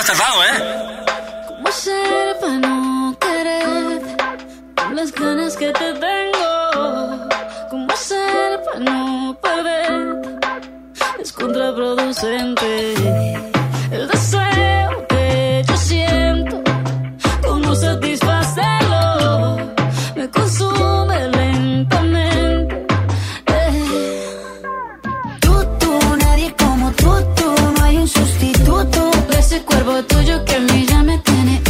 ¿eh? ¿Cómo hacer para no querer con las ganas que te tengo? ¿Cómo hacer para no perder? Es contraproducente el deseo. que a mí ya me tiene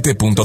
97.7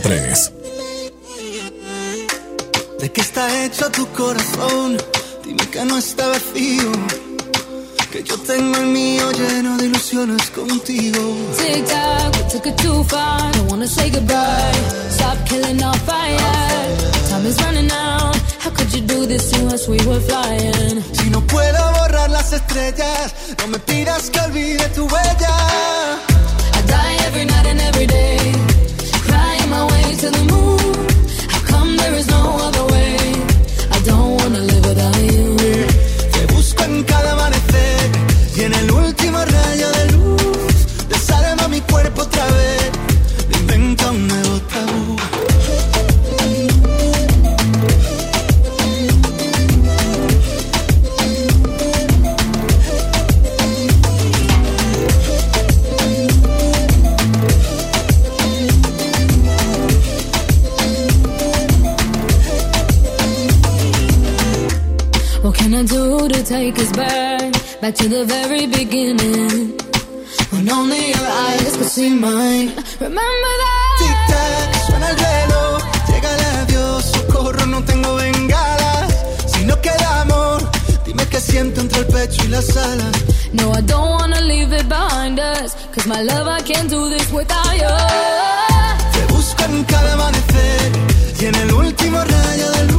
back to the very beginning when only your eyes could see mine. Remember that. Tic tac, suena el reloj, llega el avión, socorro, no tengo bengalas. Si no queda amor, dime qué siento entre el pecho y las alas. No, I don't wanna leave it behind us, cause my love, I can't do this without you. Te busco en cada amanecer y en el último rayo del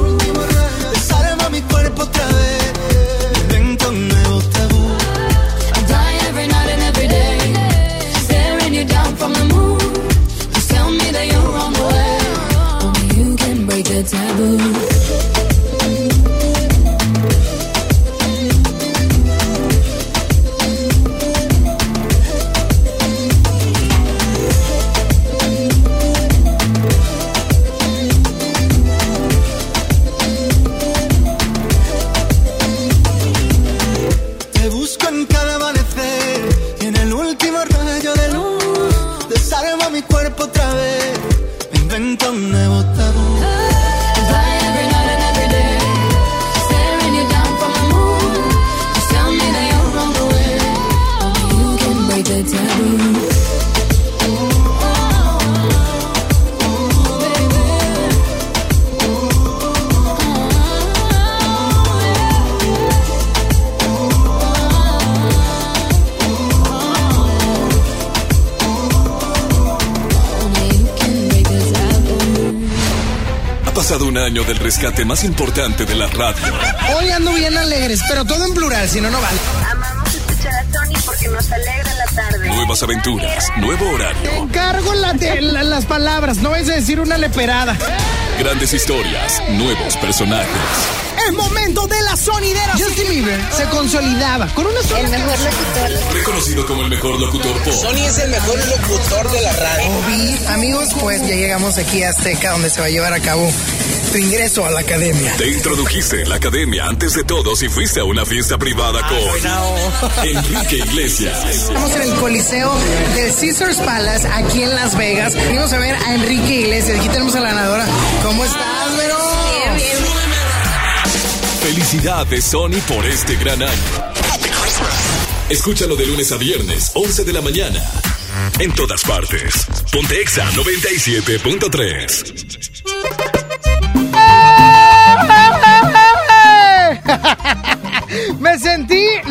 taboo. Del rescate más importante de la radio. Hoy ando bien alegres, pero todo en plural, si no, no vale. Amamos escuchar a Tony porque nos alegra la tarde. Nuevas aventuras, nuevo Te horario, encargo la de- la- las palabras, no vayas a decir una leperada. grandes historias, nuevos personajes. Es momento de la sonidera. Justin Bieber se consolidaba con una sola El mejor locutor. Reconocido como el mejor locutor pop. Sony es el mejor locutor de la radio. Obi, amigos, pues ya llegamos aquí a Azteca, donde se va a llevar a cabo tu ingreso a la academia. Te introdujiste en la academia antes de todos y fuiste a una fiesta privada con Enrique Iglesias. Estamos en el Coliseo del Caesars Palace, aquí en Las Vegas. Venimos a ver a Enrique Iglesias. Aquí tenemos a la ganadora. ¿Cómo estás, Vero? Felicidades Sony por este gran año. Escúchalo de lunes a viernes, 11 de la mañana. En todas partes. Ponte Exa 97.3.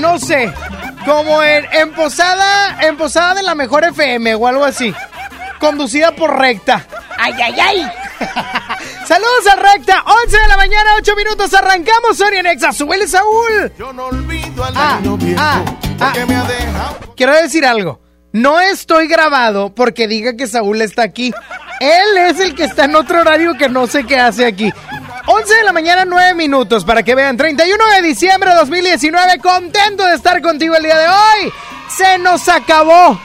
no sé, como en, en posada, en posada de la mejor FM o algo así. Conducida por recta. ¡Ay, ay, ay! Saludos a recta, 11 de la mañana, 8 minutos, arrancamos Sonia Nexa, súbele Saúl. Yo no olvido al Ah, año viejo ah, ah. que me ha dejado. Quiero decir algo. No estoy grabado porque diga que Saúl está aquí. Él es el que está en otro horario que no sé qué hace aquí. 11 de la mañana, 9 minutos para que vean. 31 de diciembre de 2019. Contento de estar contigo el día de hoy. Se nos acabó.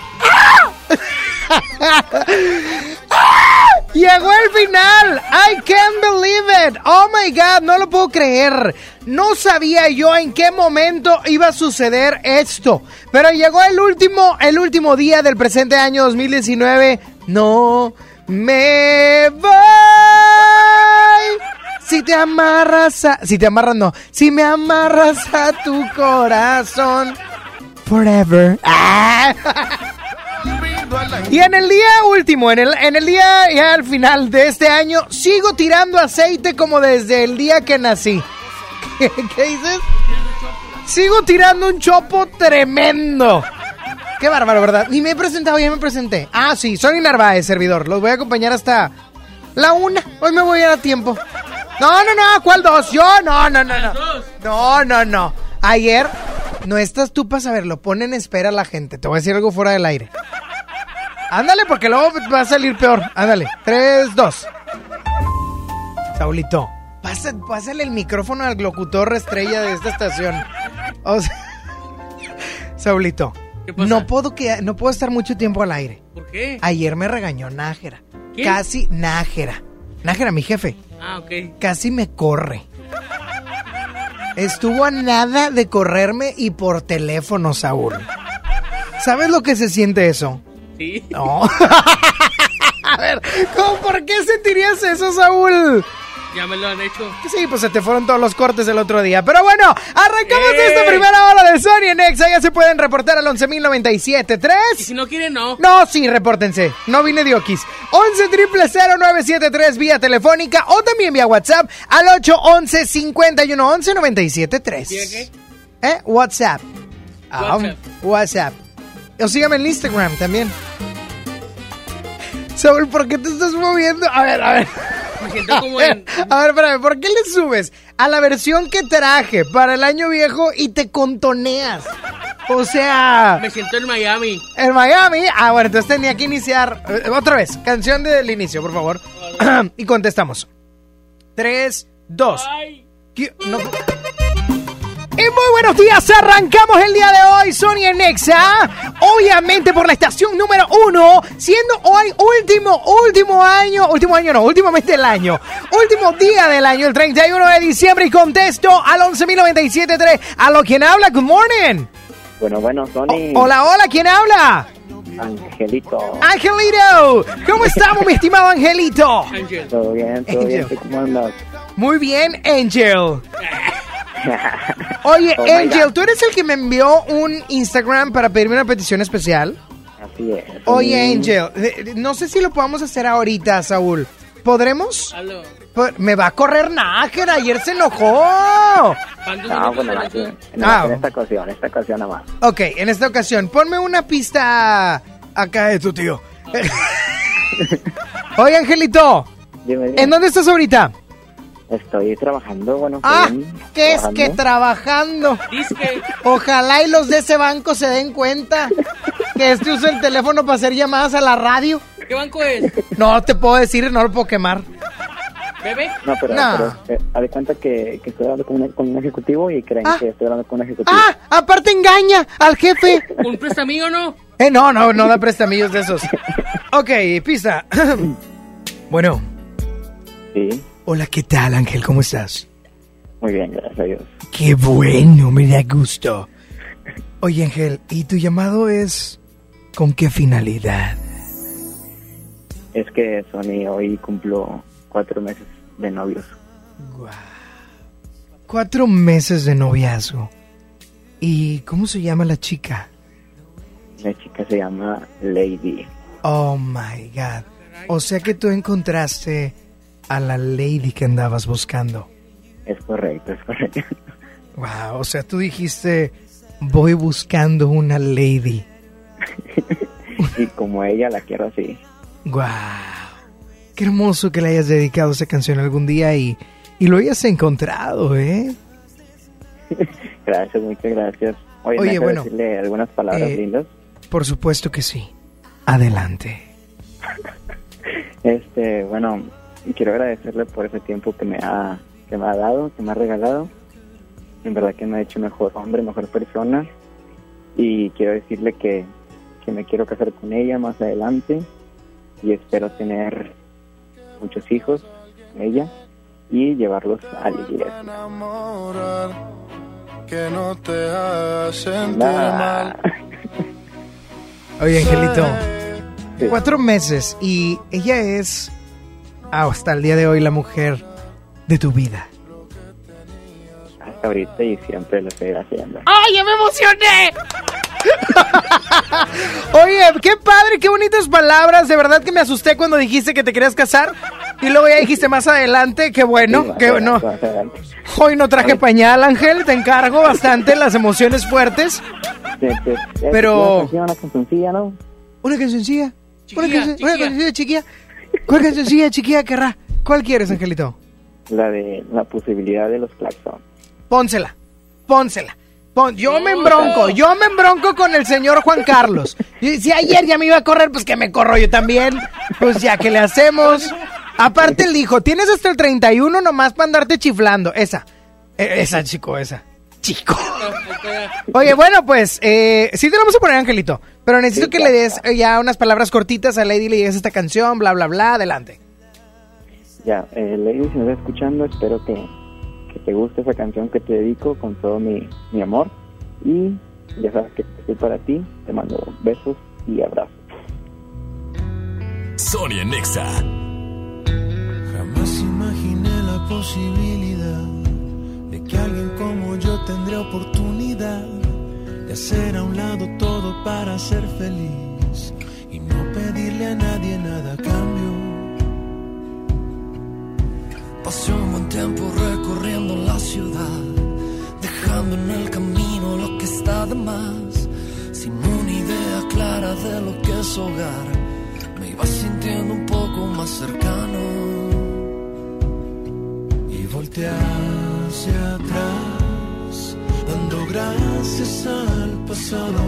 Llegó el final. I can't believe it. Oh my God, no lo puedo creer. No sabía yo en qué momento iba a suceder esto. Pero llegó el último, el último día del presente año 2019. No me voy. Si te amarras a... Si te amarras, no. Si me amarras a tu corazón. Forever. Ah. Y en el día último, en el, en el día ya al final de este año, sigo tirando aceite como desde el día que nací. ¿Qué, dices? Sigo tirando un chopo tremendo. Qué bárbaro, ¿verdad? Ni me he presentado, ya me presenté. Ah, sí, Sony Narváez, servidor. Los voy a acompañar hasta la una. Hoy me voy a dar tiempo. No, no, no, ¿cuál dos? Yo, no, no, no, no. No, no, no. Ayer, no estás tú para saberlo. Pon en espera a la gente. Te voy a decir algo fuera del aire. Ándale, porque luego va a salir peor. Ándale. Tres, dos. Saulito, pasa- pásale el micrófono al locutor estrella de esta estación. O sea, Saulito, ¿Qué pasa? no puedo, que, no puedo estar mucho tiempo al aire. ¿Por qué? Ayer me regañó Nájera. ¿Qué? Casi Nájera. Nájera, mi jefe. Ah, ok. Casi me corre. Estuvo a nada de correrme y por teléfono, Saúl. ¿Sabes lo que se siente eso? Sí. No. a ver, ¿cómo, ¿por qué sentirías eso, Saúl? Ya me lo han hecho. Sí, pues se te fueron todos los cortes el otro día. Pero bueno, arrancamos ¡Eh! esta primera hora de Sony en Exa. Ya se pueden reportar al 11.097.3. Y si no quieren, no. No, sí, repórtense. No vine de Oquis. 11 triple 0973 vía telefónica o también vía WhatsApp al 811 5111 973. ¿Tiene qué? ¿Eh? WhatsApp. Ah, WhatsApp. WhatsApp. O sígame en Instagram también. Saúl, ¿por qué te estás moviendo? A ver, a ver. Me siento como en. A ver, espérame, ¿por qué le subes a la versión que traje para el año viejo y te contoneas? O sea, Me siento en Miami. en Miami. Ah, bueno, entonces tenía que iniciar. eh, otra vez, canción del inicio, por favor. y contestamos. Tres, dos. No- Y muy buenos días, arrancamos el día de hoy, Sony en Nexa, obviamente por la estación número uno, siendo hoy último, último año, último año no, últimamente el año, último día del año, el 31 de diciembre, y contesto al 11.097.3, a lo quien habla, good morning. Bueno, bueno, Sony. O- hola, hola, ¿quién habla? Angelito. Angelito, ¿cómo estamos, mi estimado Angelito? Ángel. Todo bien, todo bien. Angel. ¿Tú cómo andas? Muy bien, Angel. Oye, Oh Angel. ¿tú eres el que me envió un Instagram para pedirme una petición especial? Así es. Oye, Mm, Angel, no sé si lo podamos hacer ahorita, Saúl. ¿Podremos? Aló. Po- Me va a correr Nájera, ayer se enojó. No, bueno, aquí, en, Ah. en esta ocasión, esta ocasión nada más. Ok, en esta ocasión, ponme una pista acá de tu tío. Oye, Angelito, Dime, dime. ¿en dónde estás ahorita? Estoy trabajando, bueno. Ah, bien, ¿qué es que trabajando? Disque. Ojalá y los de ese banco se den cuenta que este usa el teléfono para hacer llamadas a la radio. ¿Qué banco es? No te puedo decir, no lo puedo quemar. ¿Bebé? No, pero, No. pero eh, haz de cuenta que, que estoy hablando con un, con un ejecutivo y creen Ah. que estoy hablando con un ejecutivo. Ah, aparte engaña al jefe. ¿Un prestamillo no? Eh, no, no, no da prestamillos de esos. Ok, pista. bueno, Sí, hola, ¿qué tal, Ángel? ¿Cómo estás? muy bien, gracias a Dios. Qué bueno, me da gusto. Oye, Ángel, ¿y tu llamado es con qué finalidad? Es que Sony hoy cumplo cuatro meses de novios. Cuatro meses de noviazgo. ¿Y cómo se llama la chica? La chica se llama Lady. Oh my God. O sea que tú encontraste a la lady que andabas buscando. Es correcto, es correcto. Wow, o sea, tú dijiste, voy buscando una lady. y como ella la quiero así. Wow. Qué hermoso que le hayas dedicado esa canción algún día y, y lo hayas encontrado, ¿eh? Gracias, muchas gracias. Oye, Oye, ¿me dejas bueno, decirle algunas palabras eh, lindas. Por supuesto que sí. Adelante. Este, bueno, quiero agradecerle por ese tiempo que me ha que me ha dado, que me ha regalado. En verdad que me ha hecho mejor hombre, mejor persona. Y quiero decirle que, que me quiero casar con ella más adelante y espero tener muchos hijos con ella y llevarlos a la iglesia. Que no te haga sentir Nah. mal. Oye, Angelito, Sí. cuatro meses y ella es hasta el día de hoy la mujer de tu vida. Hasta ahorita y siempre lo estoy haciendo. ¡Ay, ya me emocioné! Oye, qué padre, qué bonitas palabras. De verdad que me asusté cuando dijiste que te querías casar. Y luego ya dijiste más adelante, qué bueno, Sí, adelante, bueno. Hoy no traje pañal, Ángel, te encargo bastante las emociones fuertes. Sí, sí. Pero- Una cancioncilla, ¿no? Una cancioncilla. Chiquilla, una cancioncilla chiquilla. ¿Cuál cancioncilla chiquilla querrá? ¿Cuál quieres, Angelito? La de la posibilidad de los claxons. Pónsela, pónsela. Pon- yo me embronco, yo me embronco con el señor Juan Carlos. Y si ayer ya me iba a correr, pues que me corro yo también. Pues ya que le hacemos. Aparte él dijo, tienes hasta el 31 nomás para andarte chiflando. Esa, E- esa chico, esa. Chico. Oye, bueno, pues, eh, sí te lo vamos a poner, Angelito. Pero necesito Sí, que ya le des eh, ya unas palabras cortitas a Lady, le digas esta canción, bla, bla, bla, adelante. Ya, eh, Lady, si me estás escuchando, espero que, que te guste esa canción que te dedico con todo mi, mi amor. Y ya sabes que estoy para ti. Te mando besos y abrazos. Sonia Nexa. Jamás imaginé la posibilidad de que alguien como yo tendría oportunidad de hacer a un lado todo para ser feliz y no pedirle a nadie nada a cambio. Pasé un buen tiempo recorriendo la ciudad, dejando en el camino lo que está de más, sin una idea clara de lo que es hogar. Me iba sintiendo un poco más cercano. Y volteé hacia atrás, dando gracias al pasado.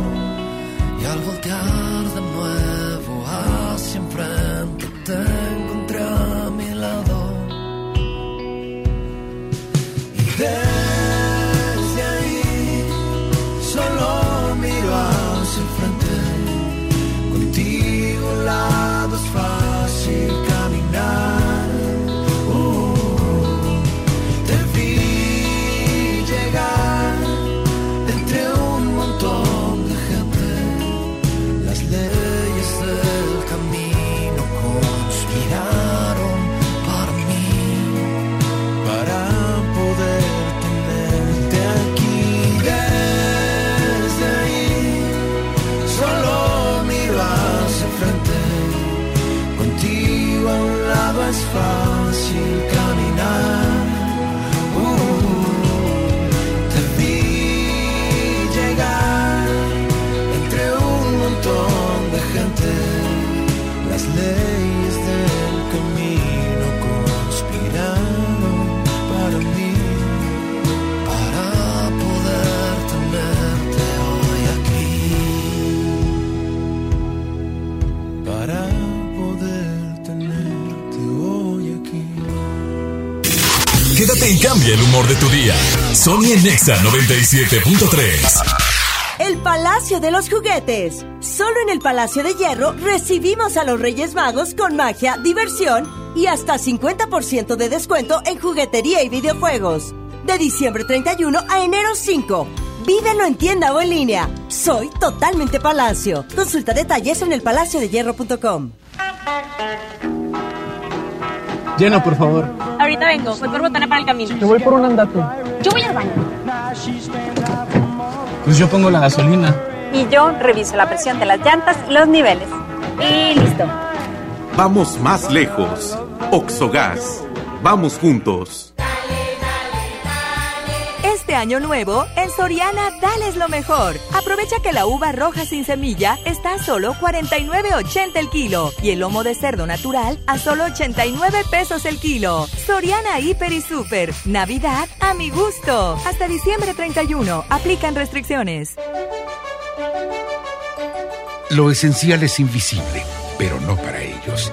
Y al voltear de nuevo hacia enfrente te encontré a mi Sony en Nexa 97.3. El Palacio de los Juguetes. Solo en el Palacio de Hierro recibimos a los Reyes Magos con magia, diversión y hasta 50% de descuento en juguetería y videojuegos. De diciembre 31 a enero 5. Vívelo en tienda o en línea. Soy totalmente Palacio. Consulta detalles en elpalaciodehierro.com. Llena, por favor. Ahorita vengo, voy por botana para el camino. Te voy por un andate. Yo voy al baño. Pues yo pongo la gasolina. Y yo reviso la presión de las llantas y los niveles. Y listo. Vamos más lejos. Oxogas. Vamos juntos. Este año nuevo, en Soriana, dales lo mejor. Aprovecha que la uva roja sin semilla está a solo 49.80 el kilo y el lomo de cerdo natural a solo 89 pesos el kilo. Soriana Hiper y Super. Navidad a mi gusto. Hasta diciembre 31. Aplican restricciones. Lo esencial es invisible, pero no para ellos.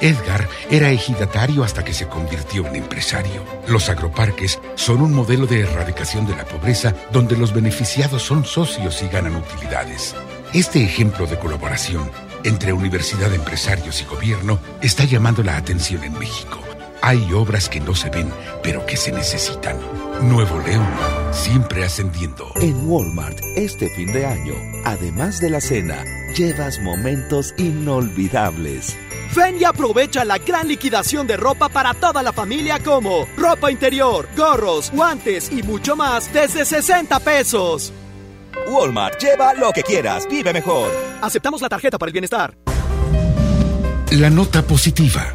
Edgar era ejidatario hasta que se convirtió en empresario. Los agroparques son un modelo de erradicación de la pobreza donde los beneficiados son socios y ganan utilidades. Este ejemplo de colaboración entre universidad, empresarios y gobierno está llamando la atención en México. Hay obras que no se ven, pero que se necesitan. Nuevo León, siempre ascendiendo. En Walmart, este fin de año, además de la cena, llevas momentos inolvidables. Ven y aprovecha la gran liquidación de ropa para toda la familia como ropa interior, gorros, guantes y mucho más desde 60 pesos. Walmart, lleva lo que quieras, vive mejor. Aceptamos la tarjeta para el bienestar. La nota positiva.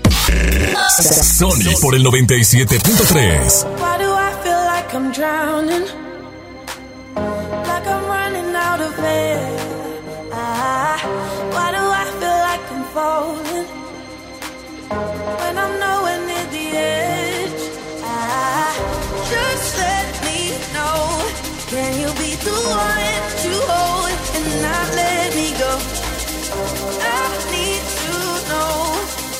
Sony por el 97.3. Why do I feel like I'm drowning? Like I'm running out of air. Ah, why do I feel like I'm falling? When I'm nowhere near the edge. Ah, just let me know. Can you be the one to hold and not let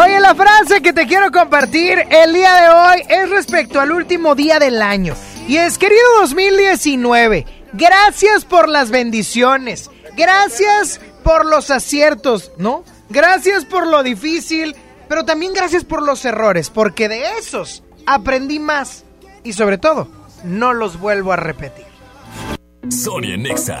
Oye, la frase que te quiero compartir el día de hoy es respecto al último día del año. Y es, querido 2019, gracias por las bendiciones, gracias por los aciertos, ¿no? Gracias por lo difícil, pero también gracias por los errores, porque de esos aprendí más. Y sobre todo, no los vuelvo a repetir. Sonia Nexa.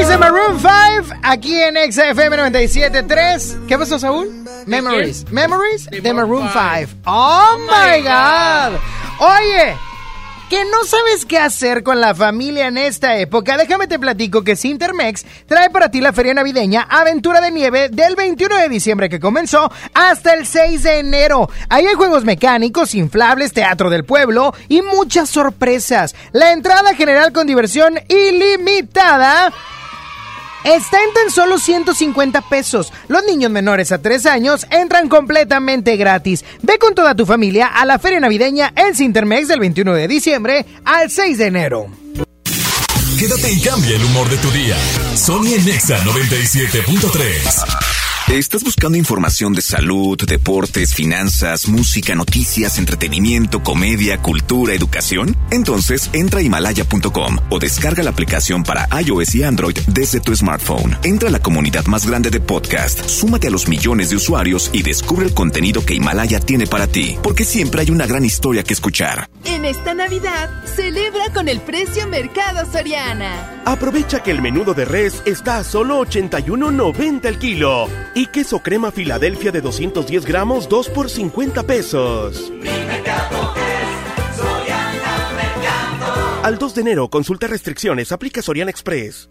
Memories de Maroon 5 aquí en XFM 97.3. ¿Qué pasó, Saúl? Memories. Memories de Maroon 5. Oh my God. Oye, que no sabes qué hacer con la familia en esta época, déjame te platico que Sintermex trae para ti la feria navideña Aventura de Nieve del 21 de diciembre que comenzó hasta el 6 de enero. Ahí hay juegos mecánicos, inflables, teatro del pueblo y muchas sorpresas. La entrada general con diversión ilimitada está en tan solo 150 pesos. Los niños menores a 3 años entran completamente gratis. Ve con toda tu familia a la feria navideña en Cintermex del 21 de diciembre al 6 de enero. Quédate y cambia el humor de tu día. Sony en Nexa 97.3. ¿Estás buscando información de salud, deportes, finanzas, música, noticias, entretenimiento, comedia, cultura, educación? Entonces entra a himalaya.com o descarga la aplicación para iOS y Android desde tu smartphone. Entra a la comunidad más grande de podcast, súmate a los millones de usuarios y descubre el contenido que Himalaya tiene para ti, porque siempre hay una gran historia que escuchar. En esta Navidad, celebra con el precio Mercado Soriana. Aprovecha que el menudo de res está a solo 81.90 el kilo y queso crema Filadelfia de 210 gramos 2 por 50 pesos. Al 2 de enero, consulta restricciones, aplica Soriana Express.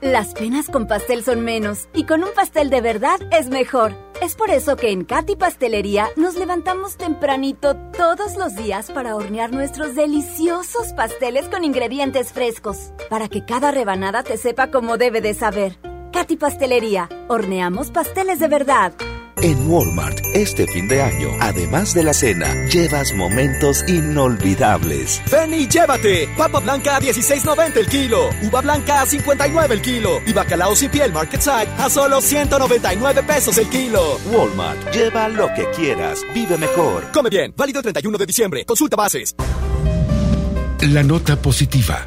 Las penas con pastel son menos y con un pastel de verdad es mejor. Es por eso que en Katy Pastelería nos levantamos tempranito todos los días para hornear nuestros deliciosos pasteles con ingredientes frescos, para que cada rebanada te sepa como debe de saber. Katy Pastelería, horneamos pasteles de verdad. En Walmart, este fin de año, además de la cena, llevas momentos inolvidables. Ven y llévate. Papa blanca a 16.90 el kilo. Uva blanca a 59 el kilo. Y bacalao sin piel Market Side a solo 199 pesos el kilo. Walmart, lleva lo que quieras. Vive mejor. Come bien. Válido el 31 de diciembre. Consulta bases. La nota positiva.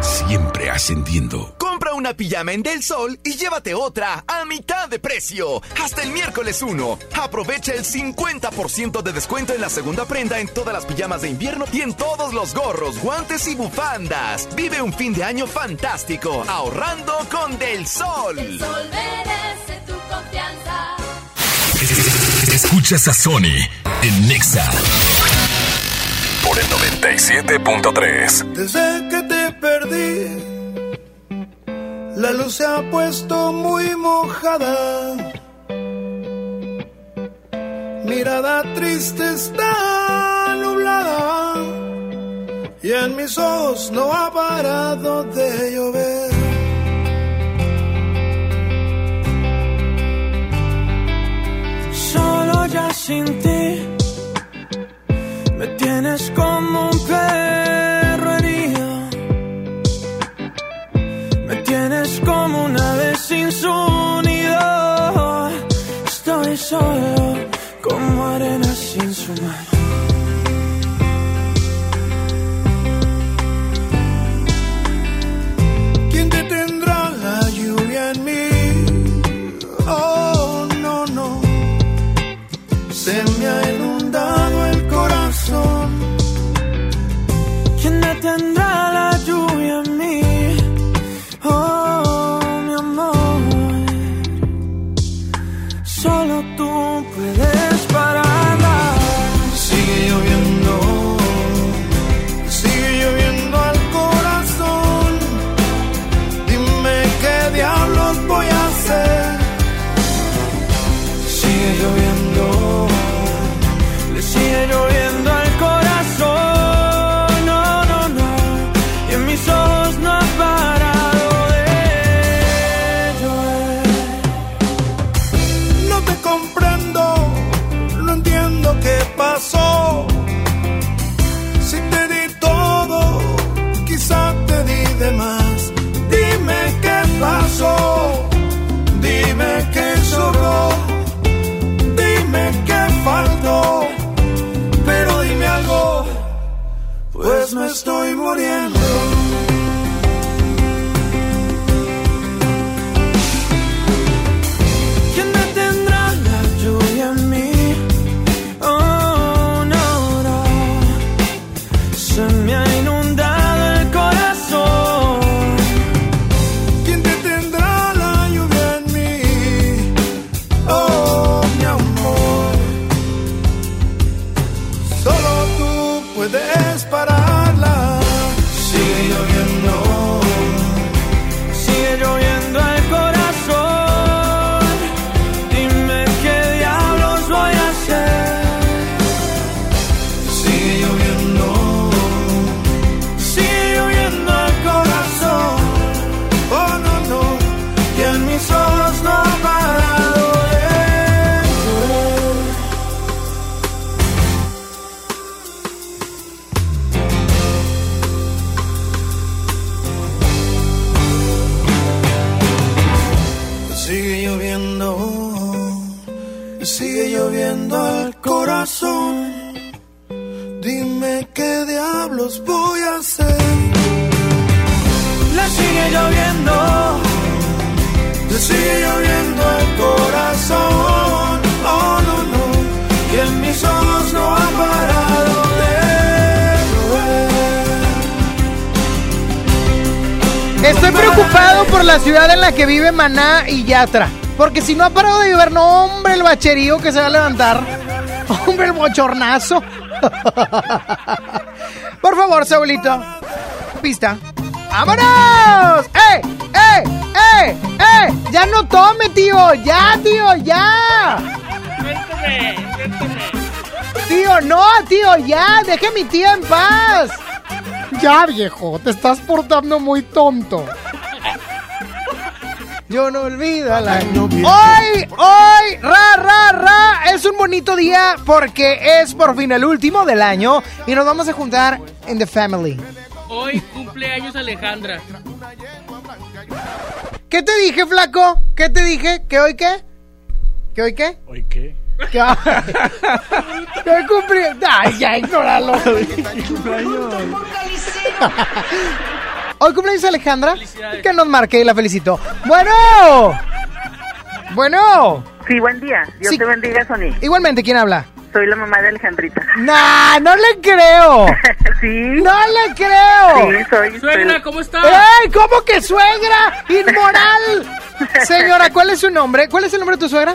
Siempre ascendiendo. Compra una pijama en Del Sol y llévate otra a mitad de precio. Hasta el miércoles 1. Aprovecha el 50% de descuento en la segunda prenda en todas las pijamas de invierno y en todos los gorros, guantes y bufandas. Vive un fin de año fantástico ahorrando con Del Sol. El sol merece tu confianza. Escuchas a Sony en Nexa por el 97.3. Desde que te perdí, la luz se ha puesto muy mojada. Mirada triste está nublada y en mis ojos no ha parado de llover. Solo ya sin ti me tienes como un perro herido. Me tienes como una vez sin su nido. Estoy solo como arena sin su mar. Preocupado por la ciudad en la que vive Maná y Yatra. Porque si no ha parado de llover, no, hombre, el bacherío que se va a levantar. Hombre, el bochornazo. Por favor, Saulito. Pista. ¡Vámonos! ¡Eh! ¡Eh! ¡Eh! ¡Eh! ¡Ya no tome, tío! ¡Ya, tío! ¡Ya! Tío, no, tío, ya. Deje a mi tía en paz. Ya, viejo. Te estás portando muy tonto. Yo no olvido al año Hoy, hoy, ra, ra, ra, es un bonito día porque es por fin el último del año y nos vamos a juntar en The Family. Hoy cumpleaños Alejandra. ¿Qué te dije, flaco? ¿Qué te dije? ¿Que hoy qué? ¿Que hoy qué? ¿Hoy qué? ¿Que hoy cumplí? Ay, ya, ignóralo. Hoy cumpleaños Alejandra. Que nos marque y la felicito. Bueno. Bueno. Sí, buen día. Dios Sí. te bendiga, Sony. Igualmente, ¿quién habla? Soy la mamá de Alejandrita. Nah, no le creo. sí. No le creo. Sí, soy. Suegra, ¿cómo está? ¡Ey! ¿Cómo que suegra? ¡Inmoral! Señora, ¿cuál es su nombre? ¿Cuál es el nombre de tu suegra?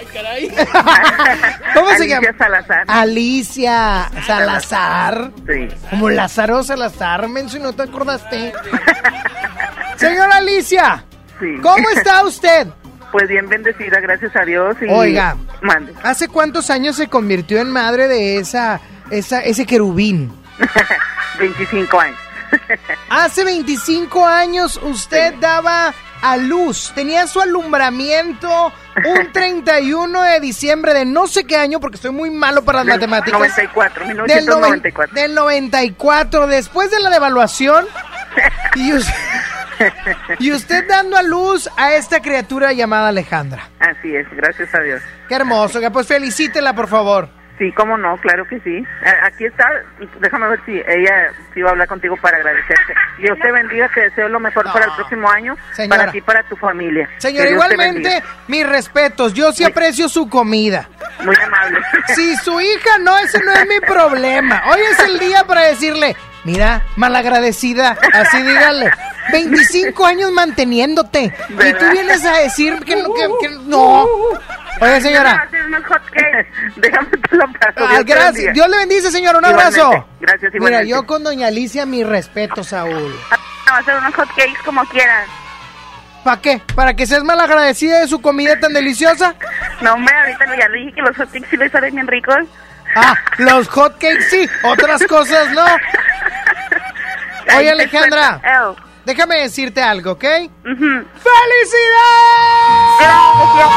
Ay, caray. ¿Cómo se Alicia llama? Salazar. Alicia Salazar. Sí. Como Lázaro Salazar, menso, y no te acordaste. Señora Alicia, Sí. ¿cómo está usted? Pues bien bendecida, gracias a Dios. Y... Oiga. Mande. ¿Hace cuántos años se convirtió en madre de esa, esa, ese querubín? 25 años. Hace 25 años usted daba a luz, tenía su alumbramiento un 31 de diciembre de no sé qué año, porque estoy muy malo para las Del matemáticas. 94, Del, noven- 1994. del 94, después de la devaluación. Y usted, y usted dando a luz a esta criatura llamada Alejandra. Así es, gracias a Dios. Qué hermoso, pues felicítela, por favor. Sí, cómo no, claro que sí. Aquí está, déjame ver si ella sí va a hablar contigo para agradecerte. Dios te bendiga, te deseo lo mejor para el próximo año, Señora. para ti y para tu familia. Te igualmente, mis respetos, yo sí aprecio su comida. Muy amable. Si su hija no, ese no es mi problema. Hoy es el día para decirle, mira, malagradecida, así dígale. 25 años manteniéndote. Y tú vienes a decir que, no- que, que no. Oye, señora. Déjame te lo paso. Ah, gracias. Dios le bendice, señora. Un Igualmente. abrazo. Gracias, Mira, igualmente. yo con doña Alicia, mi respeto, Saúl. Va a hacer unos hot cakes como quieras. ¿Para qué? ¿Para que seas malagradecida de su comida tan deliciosa? No, hombre, ahorita ya le dije que los hot cakes sí les salen bien ricos. Ah, los hotcakes sí, otras cosas no. Oye, Alejandra. Oh. déjame decirte algo, ¿ok? Ujú. ¡Felicidades! Gracias,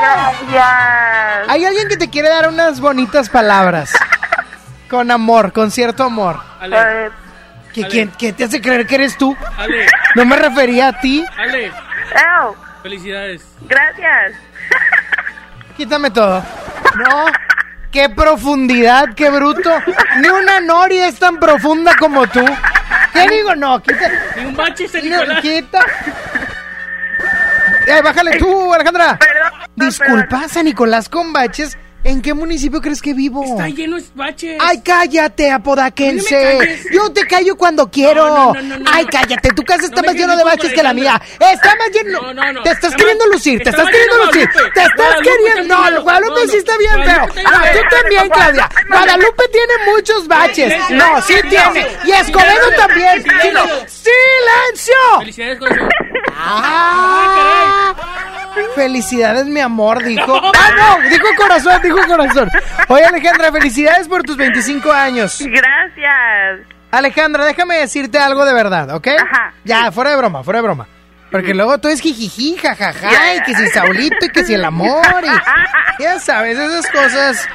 gracias. Hay alguien que te quiere dar unas bonitas palabras. Con amor, con cierto amor. Ale. ¿Qué, quién- qué te hace creer que eres tú? Ale, No me refería a ti. Ale, Oh, felicidades. gracias. Quítame todo. No. Qué profundidad, qué bruto. Ni una noria es tan profunda como tú. ¿Qué digo? No, quita. Ni un bache, San No, Nicolás. quita. Eh, bájale tú, Alejandra. Disculpa, San Nicolás con baches. ¿En qué municipio crees que vivo? Está lleno de baches. Ay, cállate, apodaquense. No. Yo te callo cuando quiero. No, no, no, Ay, cállate. Tu casa está más lleno de baches que la mía. Está más lleno. No, no, no. Te estás Está queriendo lucir. Te está estás queriendo lucir. Te estás queriendo. No. Guadalupe sí está bien feo. Ah, tú también, Claudia. Guadalupe tiene muchos baches. No, sí tiene. Y Escobedo también. ¡Silencio! Felicidades, corazón. Ah, felicidades, mi amor, dijo. Ah, no, dijo corazón, dijo corazón. Oye, Alejandra, felicidades por tus 25 años. Gracias. Alejandra, déjame decirte algo de verdad, ¿ok? Ajá. Ya, fuera de broma, fuera de broma. Porque luego tú es jijiji, jajaja, y que si Saulito, y que si el amor, y ya sabes, esas cosas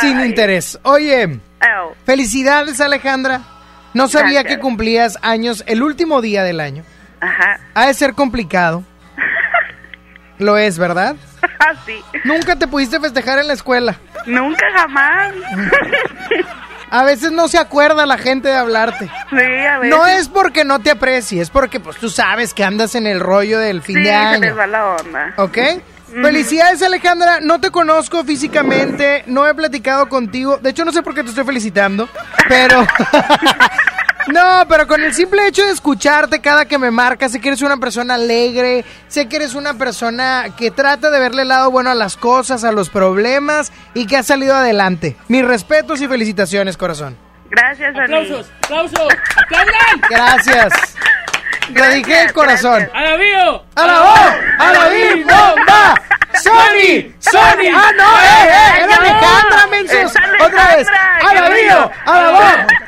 sin interés. Oye, felicidades, Alejandra. No sabía Gracias. que cumplías años el último día del año. ajá. Ha de ser complicado. Lo es, ¿verdad? sí. Nunca te pudiste festejar en la escuela. Nunca jamás. A veces no se acuerda la gente de hablarte. Sí, a veces. No es porque no te aprecie, es porque pues tú sabes que andas en el rollo del fin sí, de se año. les va la onda. ¿Ok? Felicidades Alejandra, no te conozco físicamente, no he platicado contigo, de hecho no sé por qué te estoy felicitando, pero... no, pero con el simple hecho de escucharte cada que me marcas, sé que eres una persona alegre, sé que eres una persona que trata de verle el lado bueno a las cosas, a los problemas y que ha salido adelante. Mis respetos y felicitaciones, corazón. Gracias, Ani. Aplausos, aplausos, aplaudan. Gracias. Lo dije de corazón. ¡A la bio! ¡A la voz! ¡A la bomba! ¡Sony! ¡Sony! ¡Ah, no! ¡Eh, eh! ¡Era Alejandra, mensos! ¡Otra vez! ¡A la bio! ¡A la voz!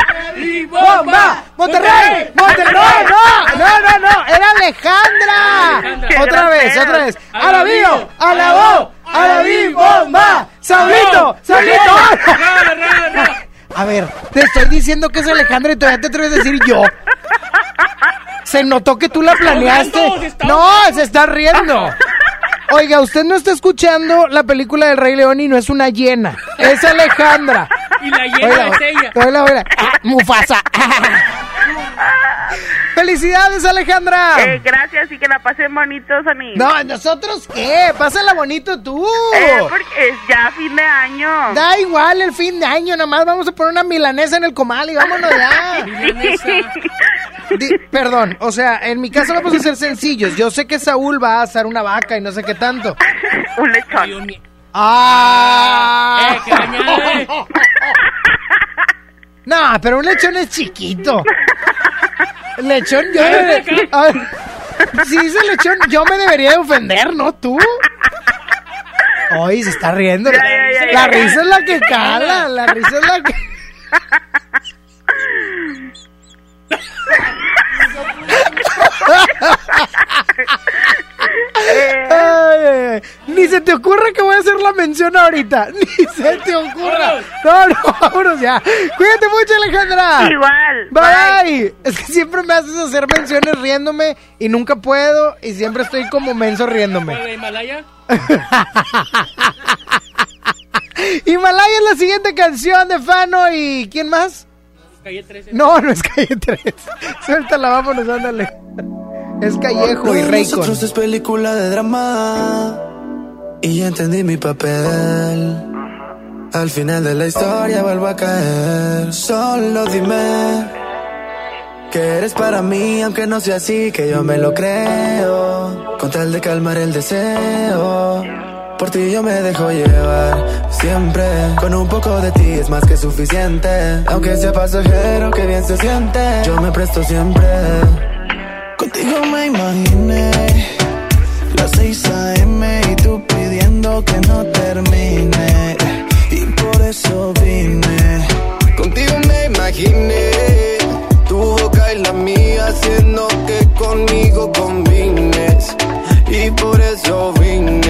¡Bomba! ¡Monterrey! ¡Monterrey! ¡No! ¡No, no, no! ¡Era Alejandra! Alejandra. ¡Otra vez, otra vez! ¡A la bio! ¡A la voz! ¡A la bim bomba! ¡Saulito! ¡Saulito! A ver, te estoy diciendo que es Alejandra y todavía te atreves a decir yo. Se notó que tú la planeaste. No, se está riendo. Oiga, usted no está escuchando la película del Rey León y no es una hiena. Es Alejandra. Y la hiena Oiga, es ella. oiga, oiga. Ah, Mufasa. ¡Felicidades, Alejandra! Eh, gracias y que la pasen bonitos, Ani. No, ¿nosotros qué? Pásala bonito tú. Eh, porque es ya fin de año. Da igual el fin de año, nada más vamos a poner una milanesa en el comal y vámonos ya. Di- perdón, o sea, en mi caso vamos a ser sencillos. Yo sé que Saúl va a asar una vaca y no sé qué tanto. Un lechón. ¡Ah! Eh, que. No, pero un lechón es chiquito. Lechón, yo debería- a ver, si dice lechón, yo me debería de ofender, ¿no tú? Ay, se está riendo. Ya, ya, ya, la ya. risa es la que cala, la risa es la que... Ay, ay, ay. Ni se te ocurra que voy a hacer la mención ahorita. Ni se te ocurra. No, no, vámonos ya. Cuídate mucho, Alejandra. Igual. Bye. Es que siempre me haces hacer menciones riéndome y nunca puedo y siempre estoy como menso riéndome. ¿Cuál, la Himalaya? Himalaya es la siguiente canción de Fano y ¿quién más? Calle 13. No, no es Calle 3. Suéltala, vámonos, ándale. Es Callejo y Raycon. Nosotros es película de drama y ya entendí mi papel. Al final de la historia vuelvo a caer. Solo dime que eres para mí, aunque no sea así, que yo me lo creo. Con tal de calmar el deseo. Por ti yo me dejo llevar siempre. Con un poco de ti es más que suficiente. Aunque sea pasajero, que bien se siente. Yo me presto siempre. Contigo me imaginé las 6 a.m. y tú pidiendo que no termine. Y por eso vine. Contigo me imaginé tu boca y la mía haciendo que conmigo combines y por eso vine.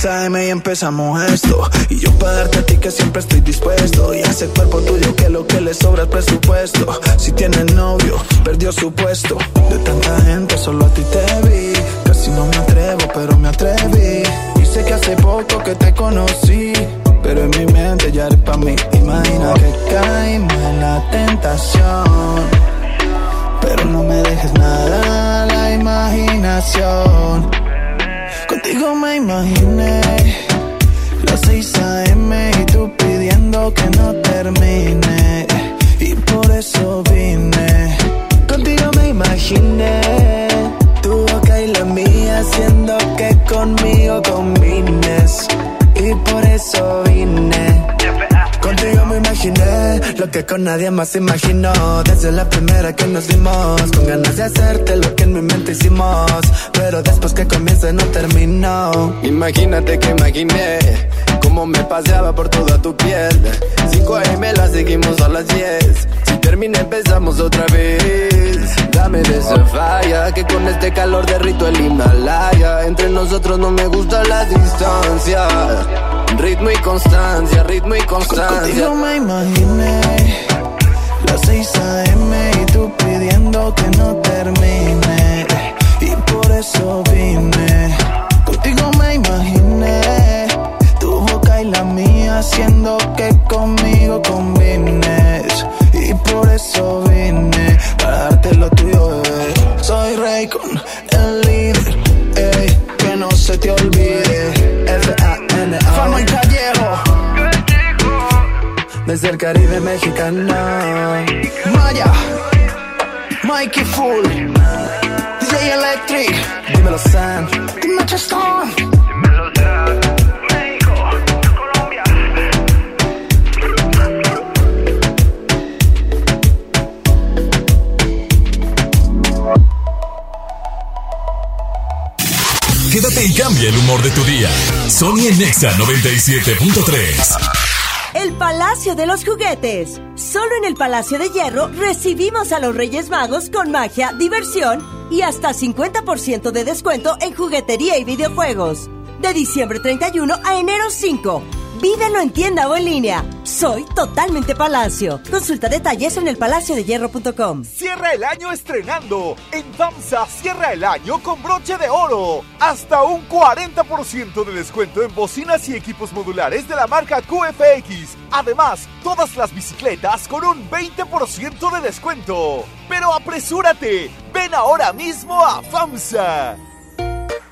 6 a.m. y empezamos esto. Y yo para darte a ti que siempre estoy dispuesto. Y ese cuerpo tuyo que lo que le sobra es presupuesto. Si tiene novio, perdió su puesto. De tanta gente, solo a ti te vi. Casi no me atrevo, pero me atreví. Y sé que hace poco que te conocí. Pero en mi mente ya eres pa' mí. Imagina que caímos en la tentación. Pero no me dejes nada a la imaginación. Contigo me imaginé las 6 a.m. y tú pidiendo que no termine. Y por eso vine. Contigo me imaginé tu boca y la mía haciendo que conmigo combines. Y por eso vine. Me imaginé lo que con nadie más imaginó. Desde la primera que nos vimos, con ganas de hacerte lo que en mi mente hicimos. Pero después que comienza no terminó. Imagínate que imaginé cómo me paseaba por toda tu piel. 5 AM la seguimos a las 10. Si termina empezamos otra vez. Dame de esa falla que con este calor derrito el Himalaya. Entre nosotros no me gusta la distancia. Ritmo y constancia, ritmo y constancia. Contigo me imaginé las 6 a.m. y tú pidiendo que no termine. Y por eso vine. Contigo me imaginé tu boca y la mía haciendo que conmigo combines. Y por eso vine para darte lo tuyo, bebé. Soy rey con el líder, que no se te olvide. Desde el Caribe mexicano. Maya, Mikey Full, DJ Electric. Dímelo Sam, dime Chestón. Quédate y cambia el humor de tu día. Sony en Nexa 97.3. El Palacio de los Juguetes. Solo en el Palacio de Hierro recibimos a los Reyes Magos con magia, diversión y hasta 50% de descuento en juguetería y videojuegos. De diciembre 31 a enero 5. Vívelo en tienda o en línea. Soy totalmente Palacio. Consulta detalles en elpalaciodehierro.com. Cierra el año estrenando. En FAMSA cierra el año con broche de oro. Hasta un 40% de descuento en bocinas y equipos modulares de la marca QFX. Además, todas las bicicletas con un 20% de descuento. Pero apresúrate. Ven ahora mismo a FAMSA.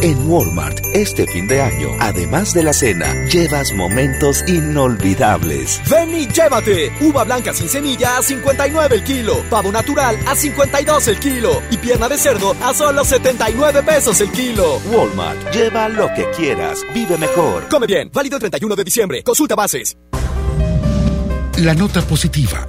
En Walmart, este fin de año, además de la cena, llevas momentos inolvidables. Ven y llévate uva blanca sin semilla a 59 el kilo, pavo natural a 52 el kilo y pierna de cerdo a solo 79 pesos el kilo. Walmart, lleva lo que quieras, vive mejor. Come bien, válido el 31 de diciembre. Consulta bases. La nota positiva.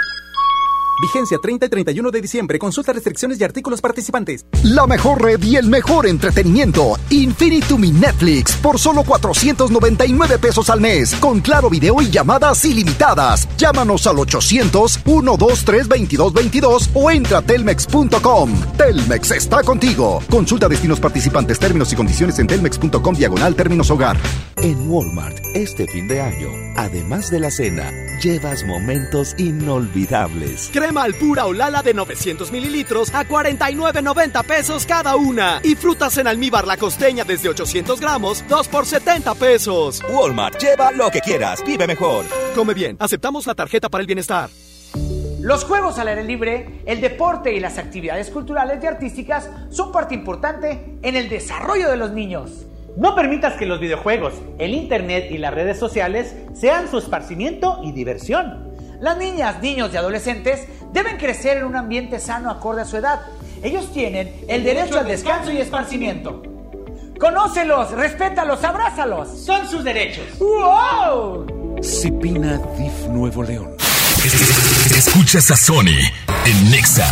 Vigencia 30 y 31 de diciembre. Consulta restricciones y artículos participantes. La mejor red y el mejor entretenimiento. Infinitum y Netflix por solo 499 pesos al mes. Con claro video y llamadas ilimitadas. Llámanos al 800-123-2222 o entra a telmex.com. Telmex está contigo. Consulta destinos participantes, términos y condiciones en telmex.com diagonal términos hogar. En Walmart, este fin de año, además de la cena, llevas momentos inolvidables. Crema al pura o lala de 900 mililitros a 49.90 pesos cada una. Y frutas en almíbar la costeña desde 800 gramos, 2 por 70 pesos. Walmart, lleva lo que quieras, vive mejor. Come bien, aceptamos la tarjeta para el bienestar. Los juegos al aire libre, el deporte y las actividades culturales y artísticas son parte importante en el desarrollo de los niños. No permitas que los videojuegos, el internet y las redes sociales sean su esparcimiento y diversión. Las niñas, niños y adolescentes deben crecer en un ambiente sano acorde a su edad. Ellos tienen el derecho al descanso y esparcimiento. Conócelos, respétalos, abrázalos. Son sus derechos. ¡Wow! Cipina DIF Nuevo León. Escuchas a Sony en Nexa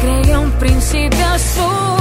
Yo te creía un príncipe azul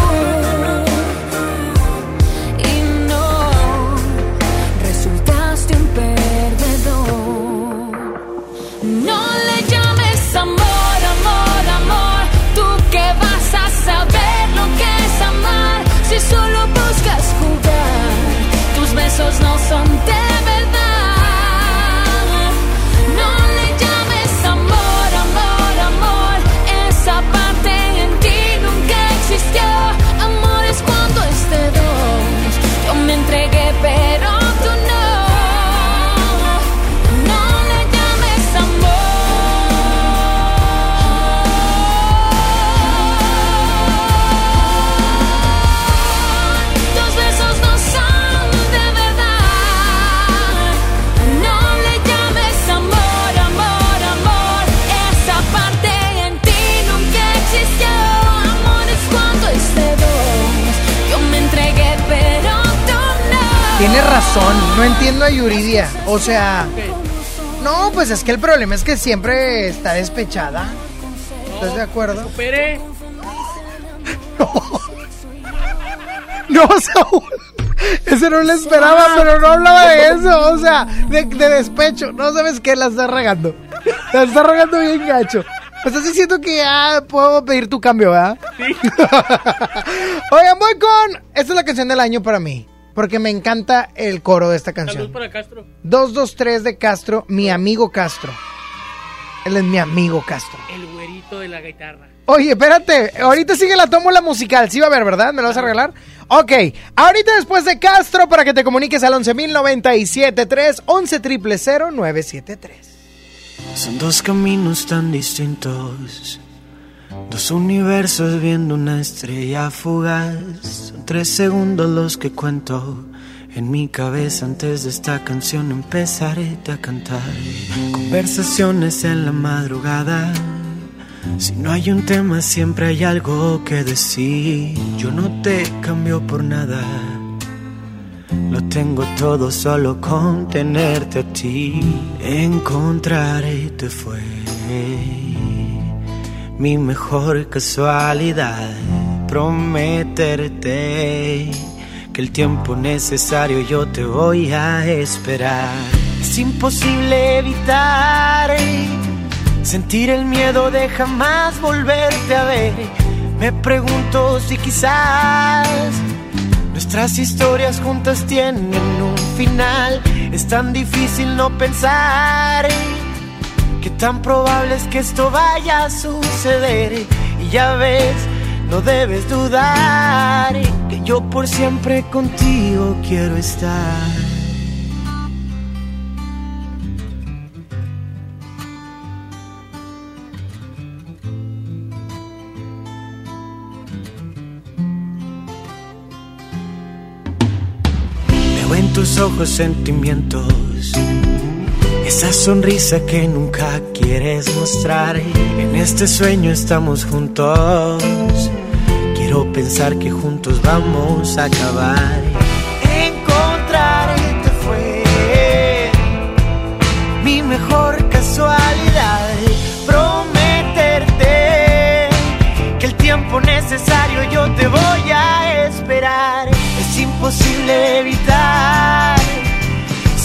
no. Razón, no entiendo a Yuridia. O sea, no, pues es que el problema es que siempre está despechada. ¿Estás de acuerdo? Supere. No, Saúl. Ese no le esperaba, pero no hablaba de eso. O sea, de, de despecho. No sabes qué, la está regando. La está regando bien gacho. Estás diciendo que ya puedo pedir tu cambio, ¿verdad? Sí. Oigan, voy con. Esta es la canción del año para mí. Porque me encanta el coro de esta Salud canción. para Castro. 223 de Castro, mi amigo Castro. Él es mi amigo Castro. El güerito de la guitarra. Oye, espérate, ahorita sigue la tómbola musical, sí va a haber, ¿verdad? ¿Me lo vas a regalar? Ok, ahorita después de Castro, para que te comuniques al 11.097.3, 11 973 Son dos caminos tan distintos, dos universos viendo una estrella fugaz. Son tres segundos los que cuento en mi cabeza antes de esta canción empezaré a cantar. Conversaciones en la madrugada. Si no hay un tema siempre hay algo que decir. Yo no te cambio por nada. Lo tengo todo solo con tenerte a ti. Encontrarte fue mi mejor casualidad. Prometerte que el tiempo necesario yo te voy a esperar. Es imposible evitar sentir el miedo de jamás volverte a ver. Me pregunto si quizás Nuestras historias juntas tienen un final. Es tan difícil no pensar que tan probable es que esto vaya a suceder. Y ya ves, no debes dudar que yo por siempre contigo quiero estar. Veo en tus ojos sentimientos, esa sonrisa que nunca quieres mostrar. En este sueño estamos juntos, quiero pensar que juntos vamos a acabar. Encontrarte fue mi mejor casualidad. Prometerte que el tiempo necesario yo te voy a esperar. Es imposible evitar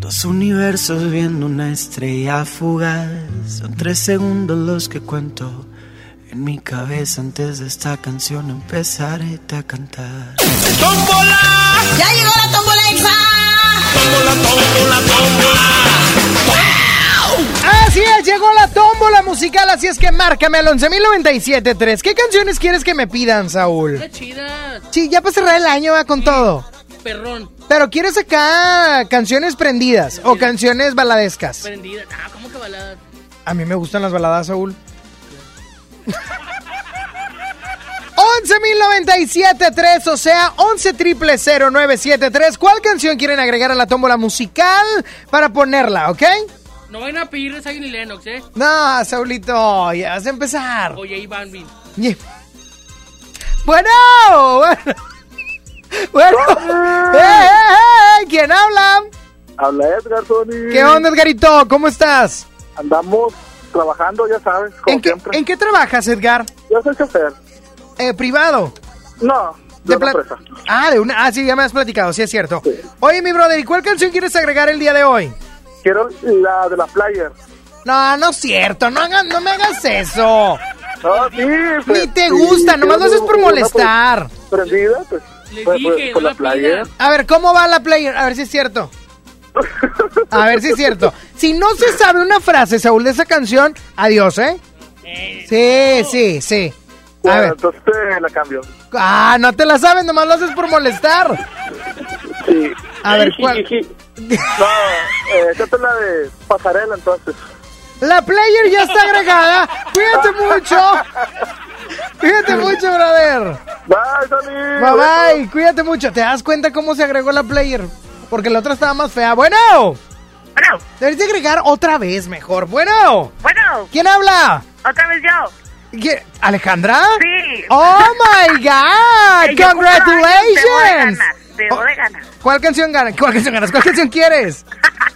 Dos universos viendo una estrella fugaz. Son tres segundos los que cuento en mi cabeza antes de esta canción empezaré a cantar. ¡Tómbola! ¡Ya llegó la tómbola exa! ¡Tómbola, tómbola, tómbola! Así es, llegó la tómbola musical, así es que márcame al 11.097.3. ¿Qué canciones quieres que me pidan, Saúl? Está chida. Sí, ya para cerrar el año va con todo. Perrón. Pero ¿quieres acá canciones prendidas o canciones baladescas? Prendida. Ah, ¿cómo que balada? A mí me gustan las baladas, Saúl. 11.097.3, o sea, 11 triple 0973. ¿Cuál canción quieren agregar a la tómbola musical para ponerla, ok? No vayan a pedir Zion y Lennox, ¿eh? No, Saulito, ya vas a empezar. Oye, Iván Bin. Ye- Bueno, bueno. Bueno. ¡Eh, eh, eh! ¿Quién habla? Habla Edgar, Tony. ¿Qué onda, Edgarito? ¿Cómo estás? Andamos trabajando, ya sabes, como ¿En qué, siempre. ¿En qué trabajas, Edgar? Yo soy chofer. Eh, ¿Privado? No, De de una empresa. Ah, de una. Ah, sí, ya me has platicado, sí es cierto. Oye, mi brother, ¿y cuál canción quieres agregar el día de hoy? Quiero la de la player. No, no es cierto, no, hagas, no me hagas eso. No, sí. Ni te gusta, nomás lo haces por molestar. Prendida, pues. Con la player. A ver, ¿cómo va la player? A ver si es cierto. A ver si es cierto. Si no se sabe una frase, Saúl, de esa canción, adiós, ¿eh? Sí, sí, sí. A Bueno, ver. entonces te la cambio. Ah, no te la sabes, nomás lo haces por molestar. Sí. A ver, ¿cuál? No, eh, esta es la de pasarela, entonces. La player ya está agregada. Cuídate mucho. Cuídate mucho, brother. Bye, Tony. Bye bye, cuídate mucho. ¿Te das cuenta cómo se agregó la player? Porque la otra estaba más fea. Bueno. Bueno. Deberías de agregar otra vez mejor. Bueno. Bueno. ¿Quién habla? Otra vez yo. ¿Qué- ¿Alejandra? Sí. Oh my God. Ey, yo cumplo años, Congratulations. Debo de ganar. ¿Cuál canción ganas? ¿Cuál canción ganas? ¿Cuál canción quieres?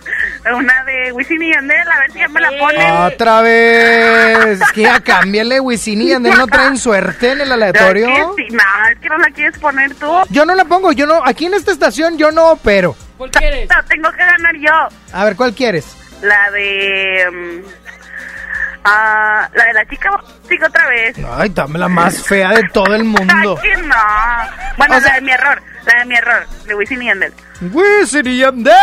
Una de Wisin y Yandel, a ver si ya me la ponen. Otra vez. Es que ya cámbiale, Wisin y Yandel no traen suerte en el aleatorio. Es que sí, no, es que no la quieres poner tú. Yo no la pongo, yo no, aquí en esta estación yo no opero. ¿Cuál quieres? No, tengo que ganar yo. A ver, ¿cuál quieres? La de... mm, ah, la de la chica chica otra vez. Ay, dame la más fea de todo el mundo. Ay, que no. Bueno, la de mi error. La de mi error. De Wisin y Yandel. Wisin y Yandel.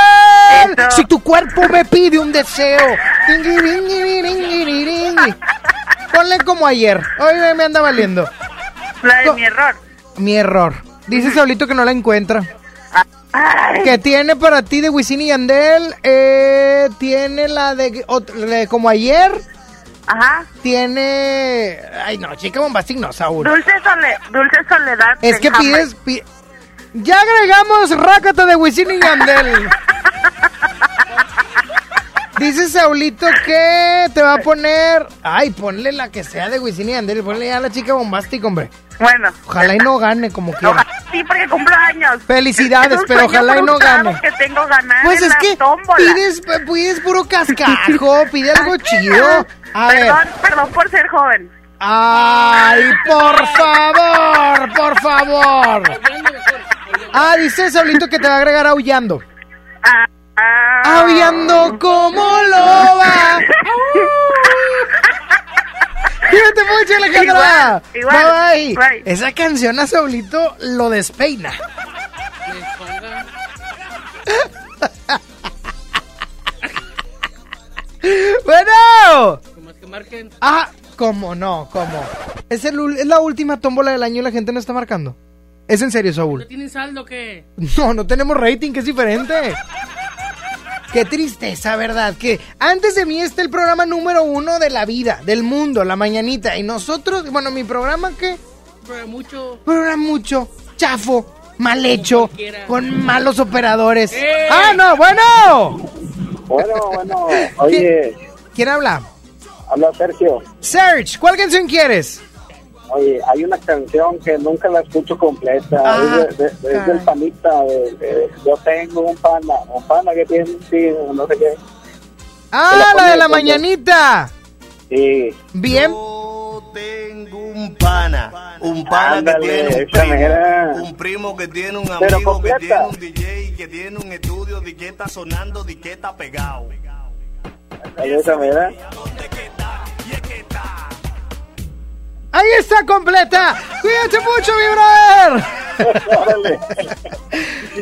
Eso. Si tu cuerpo me pide un deseo. Ponle como ayer. Hoy me anda valiendo. La de mi error. Mi error. Dice Saulito que no la encuentra. Ay. Que tiene para ti de Wisin y Yandel. Eh, tiene la de, ot- la de como ayer. Ajá. Tiene. Ay, no, chica bombastic no, Saúl. Dulce, sole- Dulce soledad. Es que pides. pi- Ya agregamos Rácata de Wisin y Yandel. Dice Saulito que te va a poner. Ay, ponle la que sea de Wisin y Yandel. Ponle ya a la chica bombástica, hombre. Bueno. Ojalá y no gane como quiera. Sí, porque cumplo años. Felicidades, pero ojalá y no gane. que tengo ganar Pues es que pides, pides puro cascajo, pide algo chido. A ver. Perdón, perdón por ser joven. Ay, por favor, por favor. Ah, dice Saulito que te va a agregar aullando. Ah. Aullando como loba. Cuídate mucho, Alejandra. Igual, igual, Bye, bye. Esa canción a Saulito lo despeina. bueno. Más que marquen. Ah, ¿cómo no? ¿Cómo? Es, el es la última tómbola del año y la gente no está marcando. ¿Es en serio, ¿No Saúl? tienen saldo o qué? No, no tenemos rating, que es diferente. Qué tristeza, ¿verdad? Que antes de mí está el programa número uno de la vida, del mundo, La Mañanita. Y nosotros, bueno, mi programa, ¿qué? Pero mucho. Programa mucho, chafo, mal hecho, con malos operadores. ¡Eh! ¡Ah, no! ¡Bueno! Bueno, bueno, oye, ¿Quién habla? Habla Sergio. Serge, ¿cuál canción quieres? Oye, hay una canción que nunca la escucho completa. Ah, es de- de- es caray. del panita. de- de- yo tengo un pana, un pana que tiene un tío, no sé qué. Ah, la de la mañanita. Sí. Bien. Un pana, un pana Ándale, que tiene un primo, un primo que tiene un amigo que tiene un DJ, que tiene un estudio, de que está sonando, de que está pegado. Esa mera. Ahí está completa. Cuídate mucho, mi brother.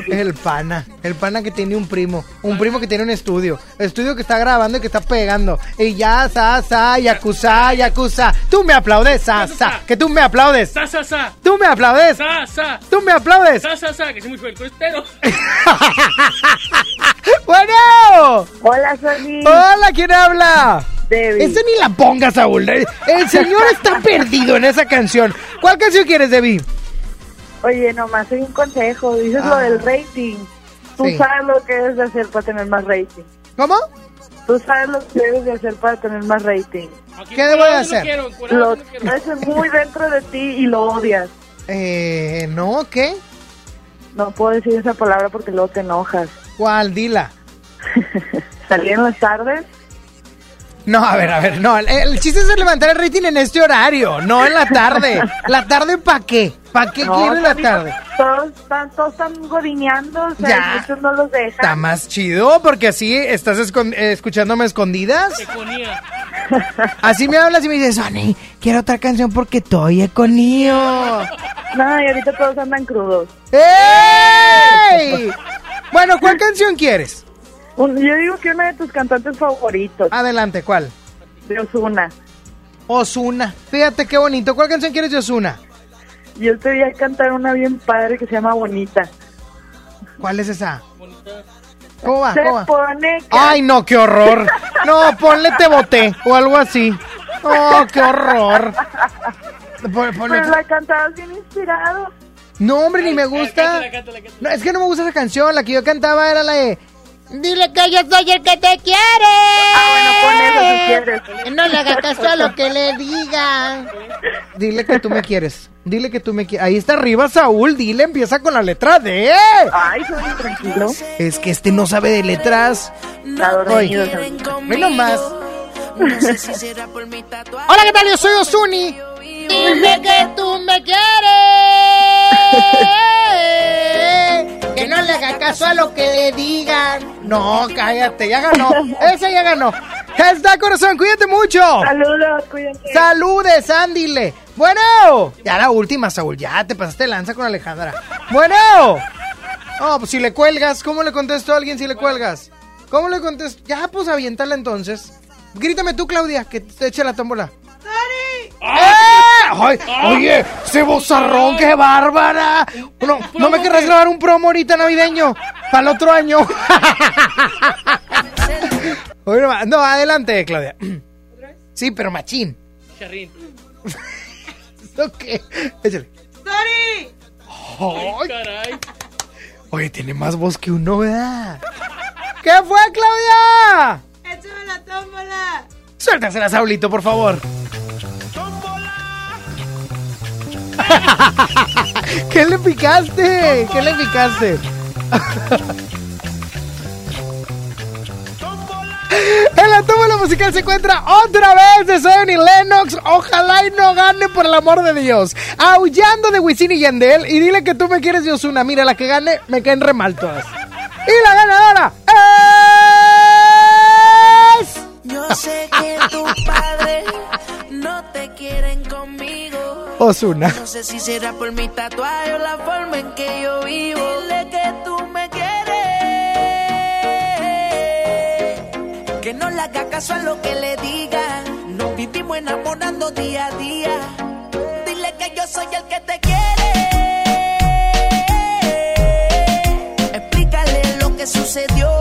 El pana, el pana que tiene un primo, un primo que tiene un estudio, estudio que está grabando y que está pegando. Y ya, sa, sa, yakuza, yakuza. Tú me aplaudes, sa, sa, que tú me aplaudes. Sa, sa, sa. Tú me aplaudes. Sa, sa. Tú me aplaudes. Sa, sa, sa, que soy muy el colesterol. Bueno. Hola, Sony. Hola, ¿quién habla? Debbie. Ese ni la ponga, Saúl. El el señor está perdido en esa canción. ¿Cuál canción quieres, Debbie? Oye, nomás hay un consejo. Dices Ah. lo del rating. Tú Sí. sabes lo que debes de hacer para tener más rating. ¿Cómo? Tú sabes lo que debes de hacer para tener más rating. ¿Qué debo de hacer? Lo haces muy dentro de ti y lo odias. Eh, no, ¿qué? No puedo decir esa palabra porque luego te enojas. ¿Cuál? Dila. Salir en las tardes. No, a ver, a ver, no. El, el chiste es levantar el rating en este horario, no en la tarde. ¿La tarde para qué? ¿Para qué No, quieren la tarde? Todos están, todos están godineando, o sea, Ya. muchos no los Está dejan. más chido porque así estás escon- eh, escuchándome a escondidas. Así me hablas y me dices, Sony, quiero otra canción porque estoy econío. No, y ahorita todos andan crudos. ¡Ey! Bueno, ¿cuál canción quieres? Un- yo digo que una de tus cantantes favoritos. Adelante, ¿cuál? De Ozuna. Osuna. Fíjate qué bonito. ¿Cuál canción quieres de Osuna? Yo te voy a cantar una bien padre que se llama Bonita. ¿Cuál es esa? ¿Cómo va? Se ¿Cómo va? pone Ay, no, qué horror. No, ponle te boté o algo así. Oh, qué horror. Pon- ponle- Pero la cantabas bien inspirado. No, hombre, ni me gusta. No, es que no me gusta esa canción. La que yo cantaba era la de. Dile que yo soy el que te quiere. Ah, bueno, pon eso si quieres. No le haga caso a lo que le digan. Dile que tú me quieres. Dile que tú me quieres. Ahí está arriba, Saúl. Dile, empieza con la letra D. Ay, soy tranquilo. Es que este no sabe de letras. Dormido. Saúl. Ve nomás. Hola, ¿qué tal? Yo soy Osuni. Dime que tú me quieres. Que no le haga caso a lo que le digan. No, cállate, ya ganó. Ese ya ganó. Está corazón, cuídate mucho. Saludos, cuídate. Saludes, ándile. Bueno. Ya la última, Saúl. Ya te pasaste lanza con Alejandra. Bueno. No, pues si le cuelgas, ¿cómo le contesto a alguien si le cuelgas? ¿Cómo le contesto? Ya, pues aviéntala entonces. Grítame tú, Claudia, que te eche la tómbola. ¡Eh! Ay, oye, ese bozarrón, qué bárbara. No, ¿no me querrás grabar un promo ahorita navideño? Para el otro año. No, adelante, Claudia. Sí, pero machín. Charrín. Ok, échale. ¡Sari! Ay, caray. Oye, tiene más voz que uno, ¿verdad? ¿Qué fue, Claudia? ¡Échame la tómbola! Suéltasela, Saulito, por favor. ¿Qué le picaste? ¿Qué le picaste? En la tómbola musical se encuentra otra vez de Zion y Lennox. Ojalá y no gane por el amor de Dios. Aullando de Wisin y Yandel. Y dile que tú me quieres de Ozuna. Mira, la que gane me caen re mal todas. Y la ganadora es... Yo sé que tus padres no te quieren conmigo. Ozuna. No sé si será por mi tatuaje o la forma en que yo vivo. Dile que tú me quieres. Que no le haga caso a lo que le digan. Nos vivimos enamorando día a día. Dile que yo soy el que te quiere. Explícale lo que sucedió.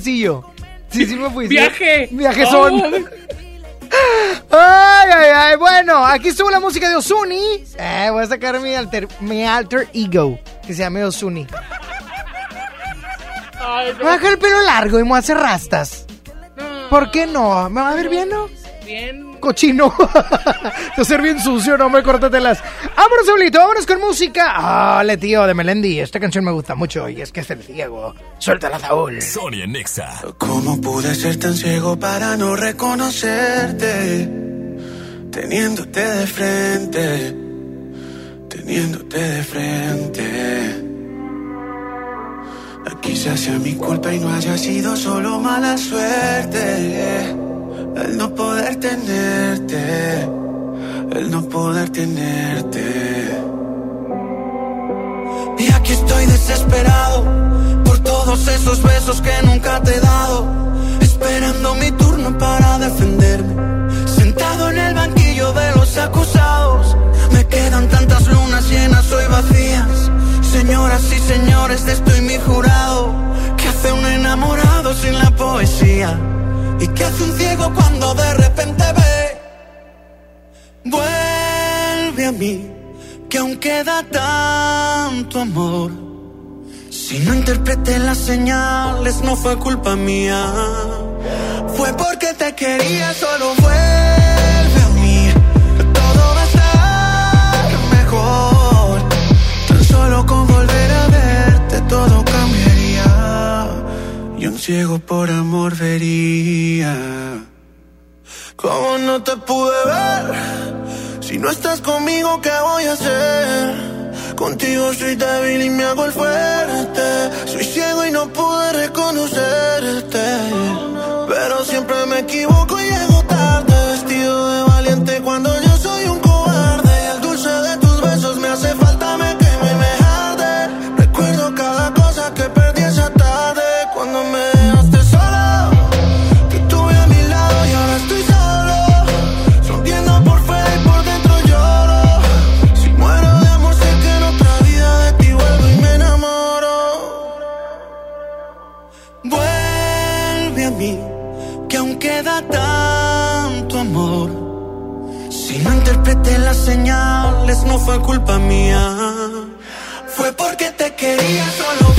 Viajecillo. Sí, sí me fui. Viaje. Viaje son. Oh. Ay, ay, ay. Bueno, aquí estuvo la música de Osuni. Eh, voy a sacar mi alter, mi alter ego, que se llama Osuni. Ay, Me voy a dejar el pelo largo y me voy a hacer rastas. ¿Por qué no? ¿Me va a ver bien, no? Bien. Cochino. Te ser bien sucio, no me córtatelas. Vámonos, Saulito, vámonos con música. Dale, tío, de Melendi. Esta canción me gusta mucho y es que es el ciego. Suéltala, Saúl. Sonia Nexa. ¿Cómo pude ser tan ciego para no reconocerte? Teniéndote de frente, teniéndote de frente. Aquí se hace mi culpa y no haya sido solo mala suerte. El no poder tenerte, el no poder tenerte. Y aquí estoy desesperado todos esos besos que nunca te he dado. Esperando mi turno para defenderme. Sentado en el banquillo de los acusados. Me quedan tantas lunas llenas hoy vacías. Señoras y señores, estoy mi jurado. ¿Qué hace un enamorado sin la poesía? ¿Y qué hace un ciego cuando de repente ve? Vuelve a mí, que aún queda tanto amor. Si no interpreté las señales, no fue culpa mía. Fue porque te quería, solo vuelve a mí. Todo va a estar mejor. Tan solo con volver a verte, todo cambiaría. Y un ciego por amor vería. ¿Cómo no te pude ver? Si no estás conmigo, ¿qué voy a hacer? Contigo soy débil y me hago el fuerte. Soy ciego y no pude reconocerte. Pero siempre me equivoco y llego tarde. Vestido de valiente cuando yo interpreté las señales, no fue culpa mía. Fue porque te quería, solo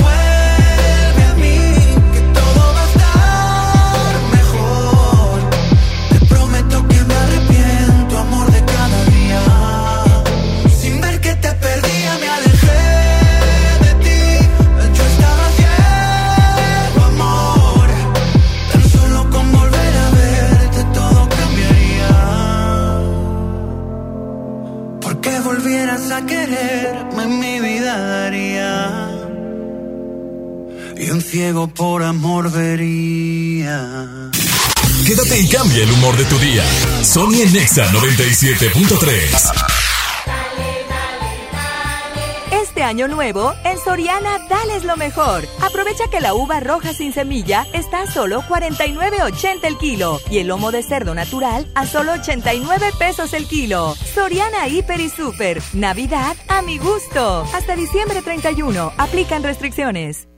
Un ciego por amor vería. Quédate y cambia el humor de tu día. Sonia Nexa 97.3. Este año nuevo, en Soriana, dales lo mejor. Aprovecha que la uva roja sin semilla está a solo 49.80 el kilo y el lomo de cerdo natural a solo 89 pesos el kilo. Soriana Hiper y Super. Navidad a mi gusto. Hasta diciembre 31. Aplican restricciones.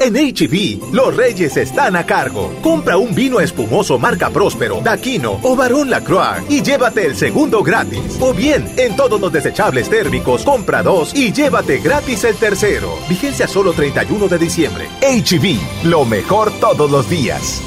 En HB, los reyes están a cargo. Compra un vino espumoso marca Próspero, Daquino o Barón Lacroix y llévate el segundo gratis. O bien, en todos los desechables térmicos, compra dos y llévate gratis el tercero. Vigencia solo 31 de diciembre. HB, lo mejor todos los días.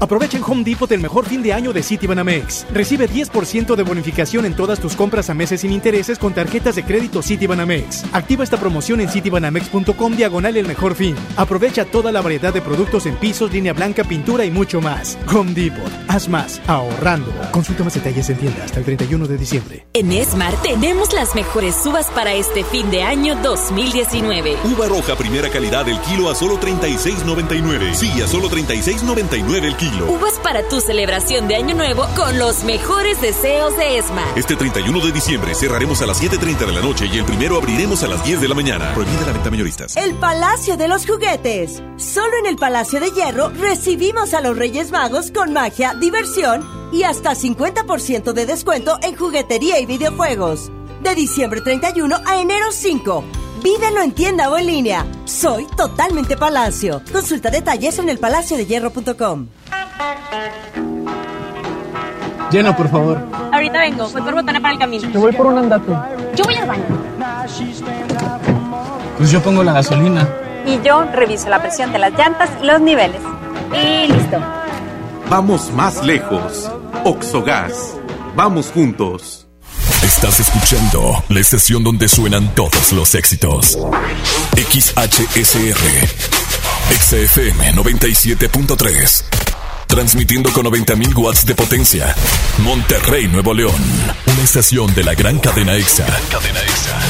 Aprovecha en Home Depot el mejor fin de año de Citibanamex. Recibe 10% de bonificación en todas tus compras a meses sin intereses con tarjetas de crédito Citibanamex. Activa esta promoción en citibanamex.com diagonal el mejor fin. Aprovecha toda la variedad de productos en pisos, línea blanca, pintura y mucho más. Home Depot. Haz más ahorrando. Consulta más detalles en tienda hasta el 31 de diciembre. En Esmar tenemos las mejores uvas para este fin de año 2019. Uva roja primera calidad el kilo a solo 36.99. Sí, a solo 36.99 el kilo. Uvas para tu celebración de año nuevo con los mejores deseos de Esmar. Este 31 de diciembre cerraremos a las 7.30 de la noche y el primero abriremos a las 10 de la mañana. Prohibida la venta mayoristas. El Palacio de los Juguetes. Solo en el Palacio de Hierro recibimos a los Reyes Magos con magia, diversión y hasta 50% de descuento en juguetería y videojuegos. De diciembre 31 a enero 5. Vívelo en tienda o en línea. Soy totalmente Palacio. Consulta detalles en elpalaciodehierro.com. Llena, por favor. Ahorita vengo, voy por botana para el camino. Te voy por un andate. Yo voy al baño. Pues yo pongo la gasolina. Y yo reviso la presión de las llantas y los niveles. Y listo. Vamos más lejos. Oxogas. Vamos juntos. Estás escuchando la estación donde suenan todos los éxitos. XHSR. XFM 97.3. Transmitiendo con 90.000 watts de potencia. Monterrey, Nuevo León. Una estación de la gran cadena EXA. Cadena EXA.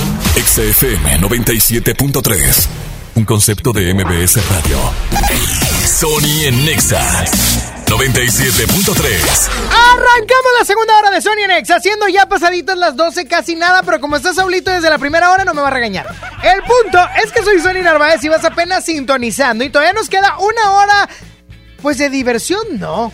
XFM 97.3. Un concepto de MBS Radio. Sony en Nexa. 97.3. Arrancamos la segunda hora de Sony en haciendo ya pasaditas las 12, casi nada, pero como estás Saulito desde la primera hora, no me va a regañar. El punto es que soy Sony Narváez y vas apenas sintonizando y todavía nos queda una hora, pues de diversión, no.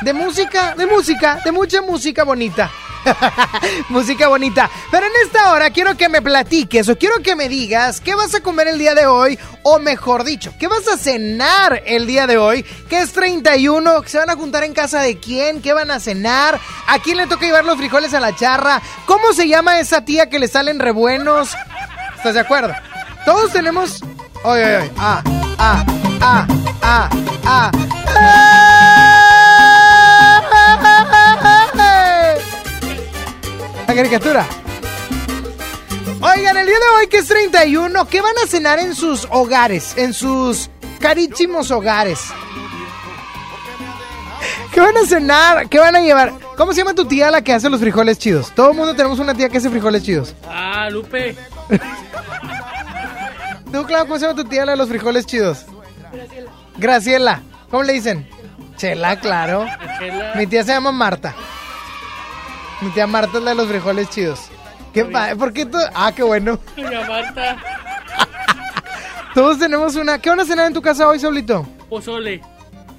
De música, de música, de mucha música bonita. Música bonita. Pero en esta hora quiero que me platiques o quiero que me digas qué vas a comer el día de hoy. O mejor dicho, qué vas a cenar el día de hoy. Que es 31. ¿Se van a juntar en casa de quién? ¿Qué van a cenar? ¿A quién le toca llevar los frijoles a la charra? ¿Cómo se llama esa tía que le salen rebuenos? ¿Estás de acuerdo? Todos tenemos. Oye, oye, oye. Ah, ah, ah, ah, ah. La caricatura. Oigan, el día de hoy que es 31, ¿qué van a cenar en sus hogares? En sus carísimos hogares. ¿Qué van a cenar? ¿Qué van a llevar? ¿Cómo se llama tu tía la que hace los frijoles chidos? Todo el mundo tenemos una tía que hace frijoles chidos. Ah, Lupe. ¿Tú, Clau, cómo se llama tu tía la de los frijoles chidos? Graciela. ¿Cómo le dicen? Chela, claro. Chela. Mi tía se llama Marta. Mi tía Marta es la de los frijoles chidos. ¿Qué pa- ¿Por qué tú? Ah, qué bueno. Doña Marta. Todos tenemos una. ¿Qué van a cenar en tu casa hoy, Saulito? Pozole.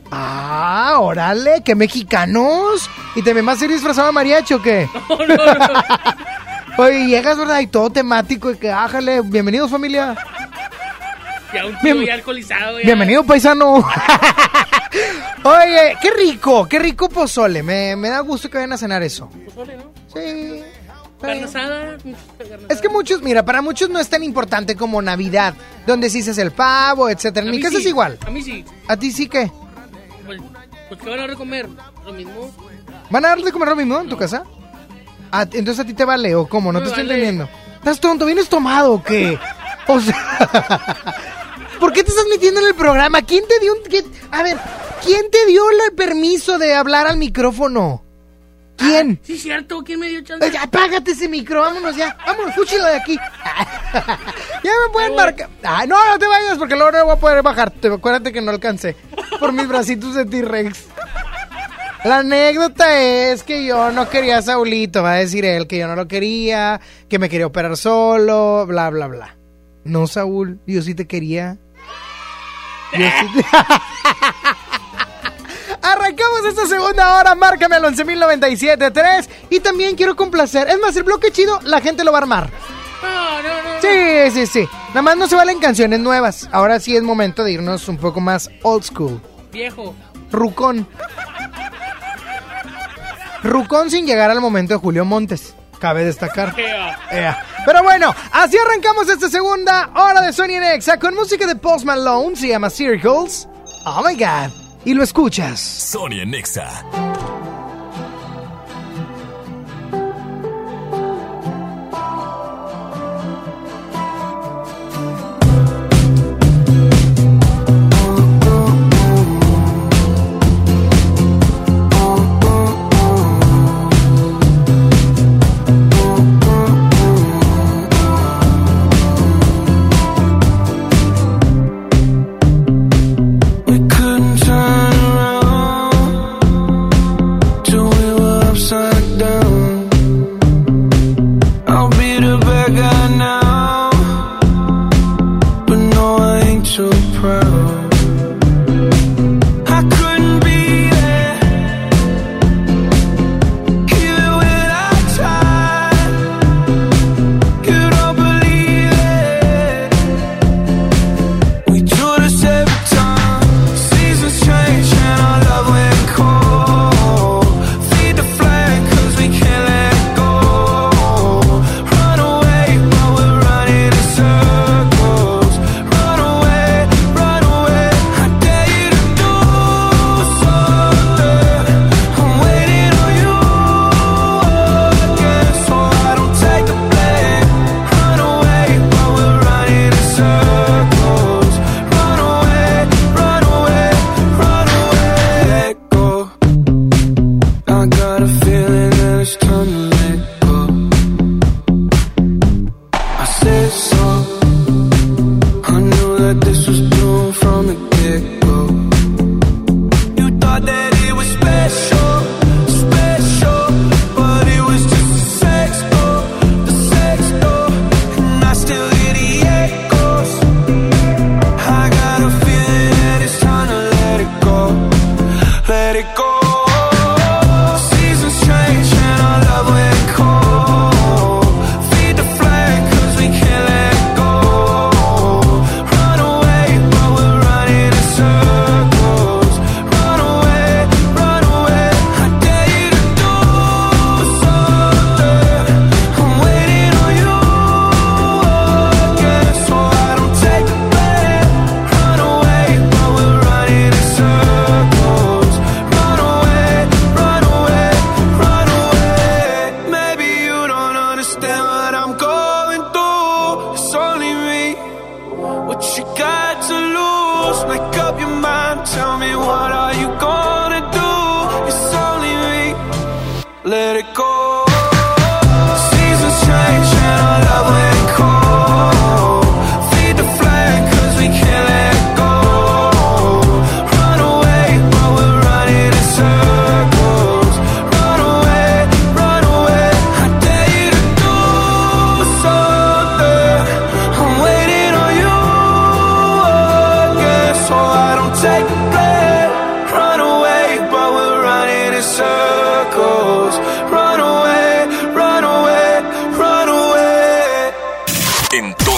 Ah, órale, qué mexicanos. ¿Y también vas a ir disfrazado de mariachi o qué? Oye, llegas, ¿verdad? Y todo temático y que ájale. Bienvenidos, familia. Un tío Bien- ya alcoholizado. Ya. Bienvenido, paisano. Oye, qué rico, qué rico pozole. Me, me da gusto que vayan a cenar eso. Pozole, ¿no? Sí. Carne asada. carne Es que muchos, mira, para muchos no es tan importante como Navidad, donde sí se hace el pavo, etcétera. En mi casa sí, es igual. A mí sí. ¿A ti sí qué? Pues, pues ¿qué van a recomer? Lo mismo. ¿Van a darle de comer lo mismo en tu casa? Ah, entonces a ti te vale, o cómo, no te estoy entendiendo. ¿Estás tonto? ¿Vienes tomado o qué? O sea, ¿por qué te estás metiendo en el programa? ¿Quién te dio un... quién- A ver, ¿quién te dio el permiso de hablar al micrófono? ¿Quién? Sí, cierto. ¿Quién me dio chance? Oye, apágate ese micro, vámonos ya. Vámonos, fúchilo de aquí. ya me pueden marcar. Ah, no, no te vayas porque luego no voy a poder bajarte. Acuérdate que no alcancé por mis bracitos de T-Rex. La anécdota es que yo no quería a Saulito, va a decir él que yo no lo quería, que me quería operar solo, bla, bla, bla. No, Saúl, yo sí te quería. Arrancamos esta segunda hora, márcame al 11.097.3 y también quiero complacer. Es más, el bloque chido, la gente lo va a armar. No, no, no. Sí, sí, sí. Nada más no se valen canciones nuevas. Ahora sí es momento de irnos un poco más old school. Viejo. Rucón. Rucón sin llegar al momento de Julio Montes. Cabe destacar. Ea. Ea. Pero bueno, así arrancamos esta segunda hora de Sony Nexa con música de Post Malone. Se llama Circles. Oh my god. y lo escuchas. Sony Nexa.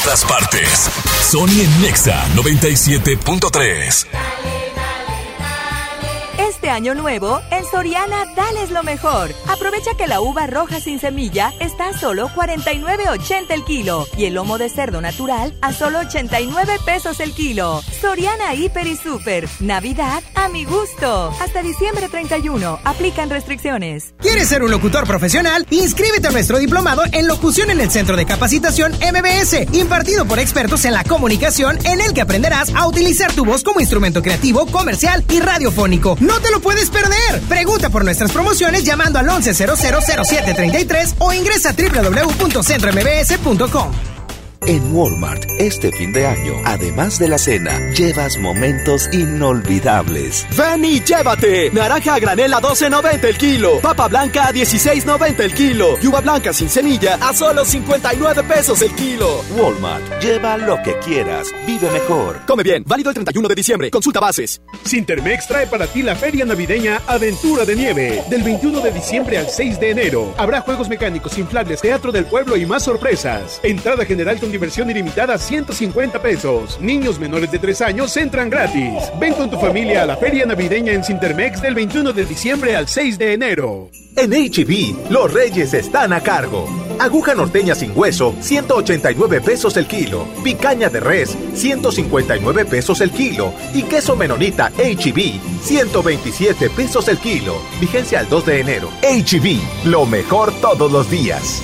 Todas partes. Sony en Nexa 97.3. Este año nuevo, en Soriana, dales lo mejor. Aprovecha que la uva roja sin semilla está a solo 49.80 el kilo y el lomo de cerdo natural a solo 89 pesos el kilo. Soriana Hiper y Super. Navidad a mi gusto. Hasta diciembre 31. Aplican restricciones. ¿Quieres ser un locutor profesional? Inscríbete a nuestro diplomado en locución en el Centro de Capacitación MBS, impartido por expertos en la comunicación, en el que aprenderás a utilizar tu voz como instrumento creativo, comercial y radiofónico. ¡No te lo puedes perder! Pregunta por nuestras promociones llamando al 11000733 o ingresa a www.centrombs.com. En Walmart, este fin de año, además de la cena, llevas momentos inolvidables. Ven y llévate. Naranja a granel a 12.90 el kilo. Papa blanca a 16.90 el kilo. Y uva blanca sin semilla a solo 59 pesos el kilo. Walmart, lleva lo que quieras. Vive mejor. Come bien. Válido el 31 de diciembre. Consulta bases. Sintermex trae para ti la feria navideña Aventura de Nieve. Del 21 de diciembre al 6 de enero. Habrá juegos mecánicos, inflables, teatro del pueblo y más sorpresas. Entrada general con diversión ilimitada 150 pesos. Niños menores de 3 años entran gratis. Ven con tu familia a la feria navideña en Sintermex del 21 de diciembre al 6 de enero. En HB, los reyes están a cargo. Aguja norteña sin hueso, 189 pesos el kilo. Picaña de res, 159 pesos el kilo. Y queso menonita HB, 127 pesos el kilo. Vigencia al 2 de enero. HB, lo mejor todos los días.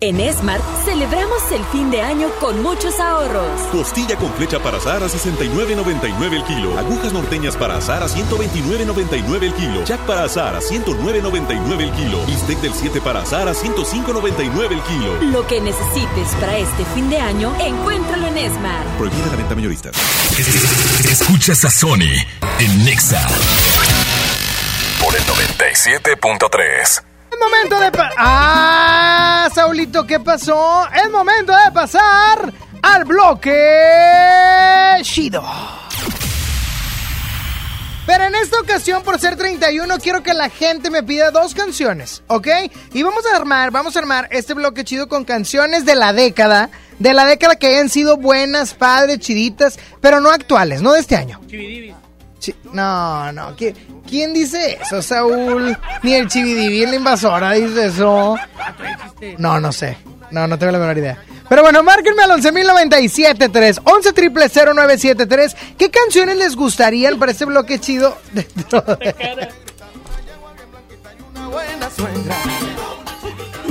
En Smart celebramos el fin de año con muchos ahorros. Costilla con flecha para asar a 69.99 el kilo. Agujas norteñas para asar a 129.99 el kilo. Jack para asar a 109.99 el kilo. Bistec del 7 para asar a 105.99 el kilo. Lo que necesites para este fin de año, encuéntralo en Smart. Prohibida la venta mayorista. Escuchas a Sony en Nexa por el 97.3. Es momento de... Ah, Saulito, ¿qué pasó? Es momento de pasar al bloque Shido. Pero en esta ocasión, por ser 31, quiero que la gente me pida dos canciones, ¿ok? Y vamos a armar, vamos a armar este bloque chido con canciones de la década, de la década que hayan sido buenas, padres, chiditas, pero no actuales, no de este año. No, no, ¿quién, quién dice eso, Saúl? Ni el Chividivi la invasora dice eso. No, no sé. No, no tengo la menor idea. Pero bueno, márquenme al 11.097.3, 11 triple 0973. ¿Qué canciones les gustarían para este bloque chido? dentro de-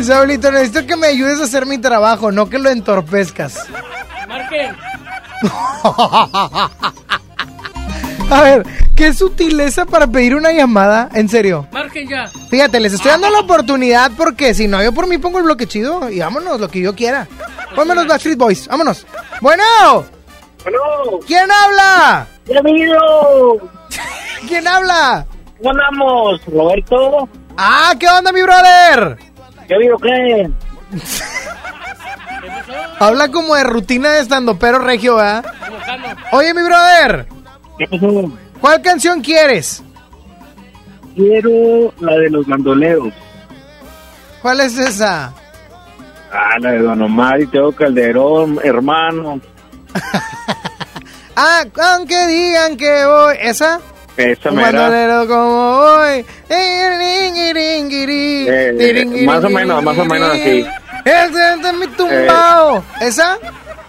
Saulito, necesito que me ayudes a hacer mi trabajo, no que lo entorpezcas. Marquen. A ver, qué sutileza para pedir una llamada, en serio. Marquen ya. Fíjate, les estoy dando la oportunidad porque si no, yo por mí pongo el bloque chido y vámonos, lo que yo quiera. Ponme los Backstreet Boys, vámonos. Bueno. ¿Quién habla? amigo! ¿Quién habla? ¿Cómo andamos, Roberto? Ah, ¿qué onda, mi brother? ¿Qué vivo qué? Habla como de rutina de estando pero regio, ¿verdad? Oye, mi brother. ¿Qué pasó? ¿Cuál canción quieres? Quiero la de los bandoleros. ¿Cuál es esa? Ah, la de Don Omar y Teo Calderón, hermano. Ah, aunque digan que voy. ¿Esa? Esa Un bandolero como voy. Eh, más o menos, más o menos así. Este es mi tumbao. ¿Esa?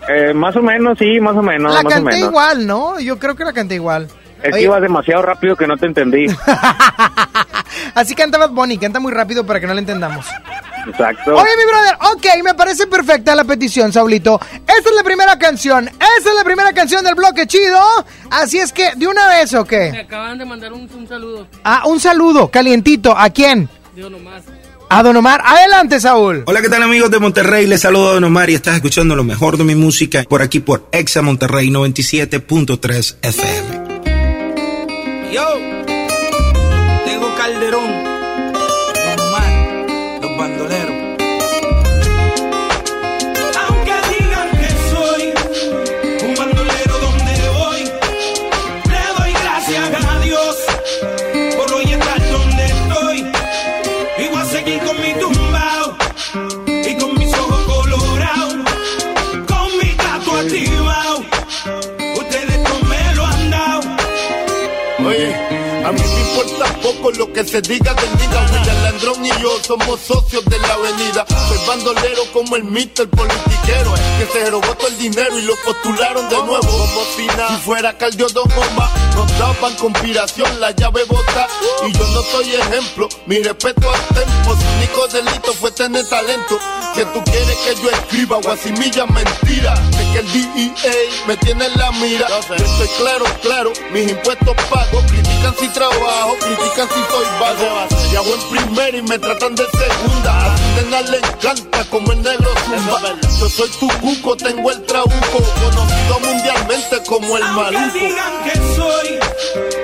Eh, más o menos, sí, más o menos. la más o canté menos. igual, ¿no? Yo creo que la canté igual. Es que ibas demasiado rápido que no te entendí. Así canta Bad Bunny, canta muy rápido para que no la entendamos. Exacto. Oye, mi brother, ok, me parece perfecta la petición, Saulito. Esta es la primera canción, esta es la primera canción del bloque chido. Así es que, ¿de una vez o Me qué? acaban de mandar un, un saludo. Ah, un saludo, calientito. ¿A quién? Dios nomás. A Don Omar. Adelante, Saúl. Hola, ¿qué tal amigos de Monterrey? Les saludo a Don Omar y estás escuchando lo mejor de mi música por aquí por Exa Monterrey 97.3 FM. Yo, tengo Calderón, poco lo que se diga del diga. William Landrón y yo somos socios de la avenida. Soy bandolero como el Mister politiquero. Que se robó todo el dinero y lo postularon de nuevo. Como si nada, si fuera Caldio Don Omar, nos daban conspiración, la llave bota. Y yo no soy ejemplo, mi respeto al tempo. Su único delito fue tener talento. Que tú quieres que yo escriba o asimilla mentira. Que el DEA me tiene en la mira. Yo estoy claro, claro, mis impuestos pago. Critican si trabajo, critican si soy vago. Y hago en primera y me tratan de segunda. A le encanta como el negro zumba. Yo soy tu cuco, tengo el trabuco. Conocido mundialmente como el Aunque maluco. digan que soy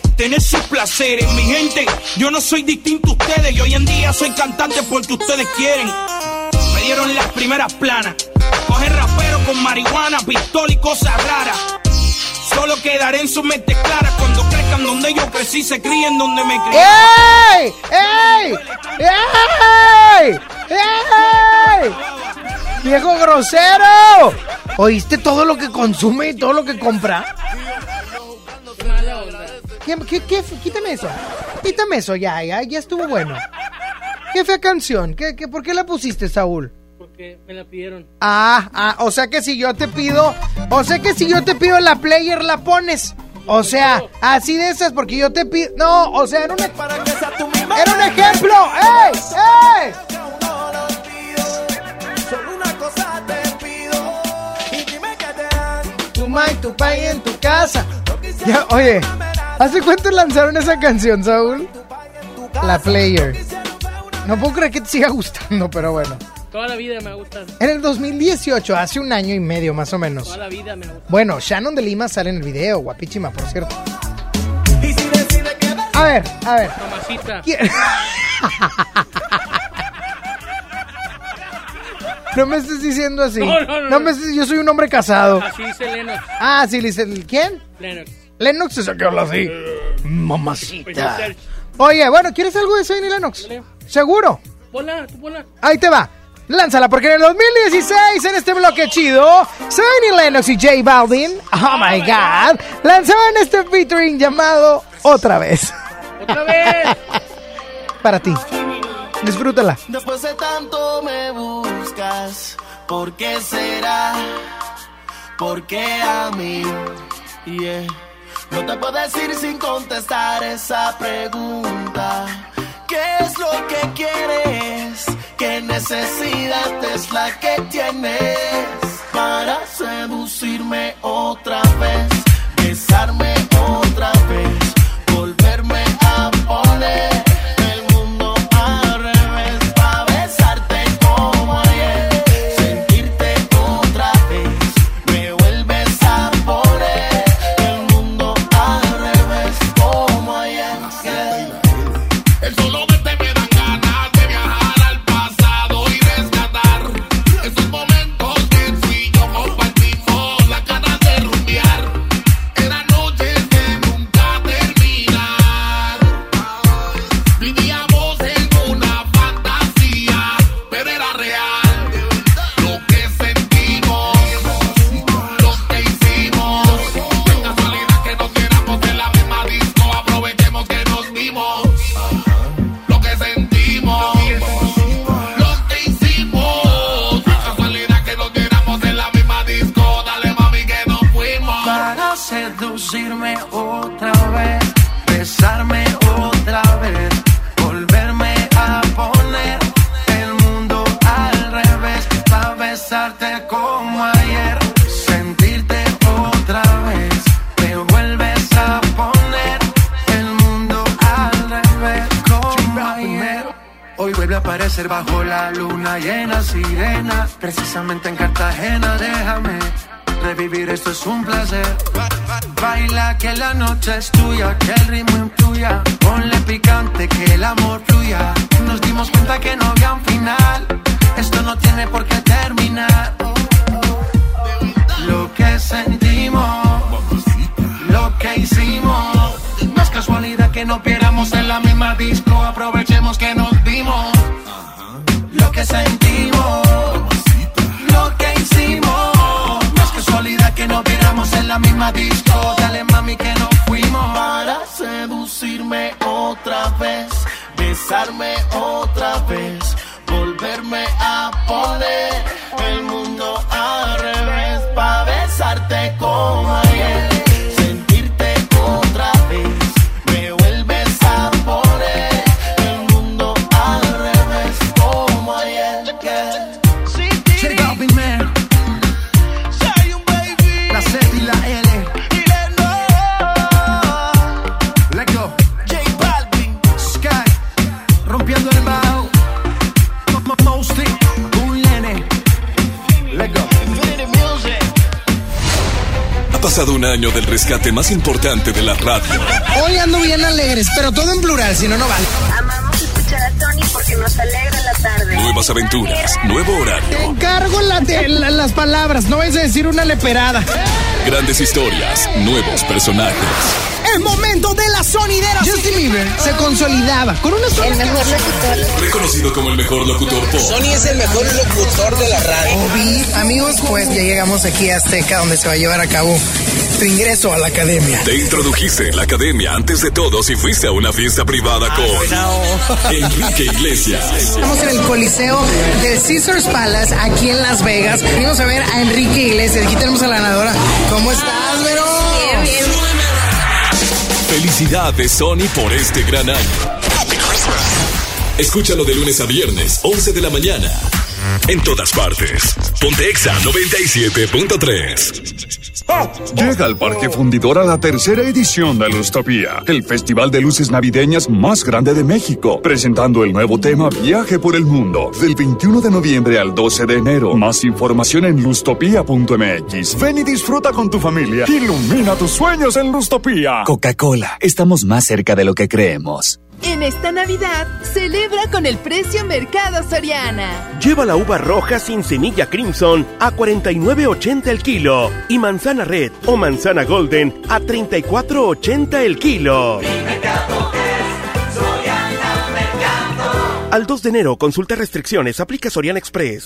tener sus placeres. Mi gente, yo no soy distinto a ustedes y hoy en día soy cantante porque ustedes quieren. Me dieron las primeras planas. Coger rapero con marihuana, pistola y cosas raras. Solo quedaré en sus mentes claras cuando crezcan donde yo crecí, se críen donde me crié. ¡Ey! ¡Ey! ¡Ey! ¡Ey! ¡Viejo grosero! ¿Oíste todo lo que consume y todo lo que compra? ¿Qué, qué, qué- quítame eso. Quítame eso, ya, ya, ya estuvo bueno. ¿Qué fea canción? ¿Qué, qué, ¿Por qué la pusiste, Saúl? Porque me la pidieron. Ah, ah, o sea que si yo te pido, o sea que si yo te pido la player la pones. O sea, así de esas, porque yo te pido. No, o sea, era un, era un ejemplo. ¡Ey! ¡Ey! Tu ma y tu pay en tu casa. Ya, oye, ¿hace cuánto lanzaron esa canción, Saúl? La player. No puedo creer que te siga gustando, pero bueno. Toda la vida me ha gustado. En el 2018, hace un año y medio más o menos. Toda la vida me ha gustado. Bueno, Shannon de Lima sale en el video, guapísima, por cierto. A ver, a ver. Mamacita. ¿Quién- No me estés diciendo así. No, no, no. me estés- yo soy un hombre casado. Así dice Lennox. Ah, sí, dice, ¿quién? Lennox. Lennox es el que habla así. Mamacita. Pues, Oye, bueno, ¿quieres algo de Zayn y Lennox? ¿Seguro? Ponla, tú ponla. Ahí te va. Lánzala, porque en el 2016, en este bloque chido, Zayn y Lennox y J Balvin, oh my god, lanzaban este featuring llamado Otra vez. ¡Otra vez! Para ti. Disfrútala. Después de tanto me buscas, ¿por qué será? ¿Por qué a mí? Yeah. No te puedo decir sin contestar esa pregunta. ¿Qué es lo que quieres? ¿Qué necesidad es la que tienes para seducirme otra vez? Besarme otra vez, seducirme otra vez, besarme otra vez, volverme a poner el mundo al revés, para besarte como ayer, sentirte otra vez, me vuelves a poner el mundo al revés como ayer. Hoy vuelve a aparecer bajo la luna llena, sirena, precisamente en Cartagena, déjame. Revivir esto es un placer. Baila que la noche es tuya, que el ritmo influya. Ponle picante, que el amor fluya. Nos dimos cuenta que no había un final. Esto no tiene por qué terminar. Lo que sentimos, lo que hicimos. No es casualidad que nos viéramos en la misma disco. Aprovechemos que nos vimos. Lo que sentimos, misma disco. Dale mami que nos fuimos. Para seducirme otra vez, besarme otra vez, pasado un año del rescate más importante de la radio. Hoy ando bien alegres, pero todo en plural, si no, no vale. Amamos escuchar a Tony porque nos alegra la tarde. Nuevas aventuras, nuevo Te horario, encargo la de- la- las palabras, no vayas a decir una leperada. grandes historias, nuevos personajes. El momento de la sonidera. Justin Bieber se consolidaba con una sola El mejor locutor. Reconocido como el mejor locutor pop. es el mejor locutor de la radio. Obi, amigos, pues ya llegamos aquí a Azteca, donde se va a llevar a cabo tu ingreso a la academia. Te introdujiste en la academia antes de todos y fuiste a una fiesta privada con Enrique Iglesias. Estamos en el Coliseo del Caesars Palace, aquí en Las Vegas. Venimos a ver a Enrique Iglesias. Aquí tenemos a la ganadora. ¿Cómo estás, Vero? Bien, bien. Felicidades, Sony, por este gran año. Escúchalo de lunes a viernes, 11 de la mañana. En todas partes. Ponte Exa 97.3. Llega al Parque Fundidora la tercera edición de Lustopía, el festival de luces navideñas más grande de México, presentando el nuevo tema Viaje por el Mundo, del 21 de noviembre al 12 de enero. Más información en lustopía.mx. Ven y disfruta con tu familia. Ilumina tus sueños en Lustopía. Coca-Cola, estamos más cerca de lo que creemos. En esta Navidad, celebra con el precio Mercado Soriana. Lleva la uva roja sin semilla A 49.80 el kilo y manzana red o manzana golden a 34.80 el kilo. Al 2 de enero, consulta restricciones, aplica Soriana Express.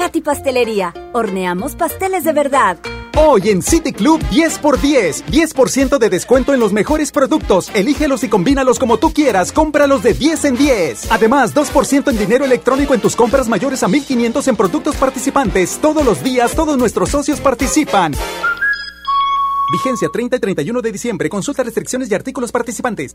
Katy Pastelería, horneamos pasteles de verdad. Hoy en City Club 10x10. 10% de descuento en los mejores productos. Elígelos y combínalos como tú quieras. Cómpralos de 10 en 10. Además, 2% en dinero electrónico en tus compras mayores a 1500 en productos participantes. Todos los días, todos nuestros socios participan. Vigencia 30 y 31 de diciembre. Consulta restricciones y artículos participantes.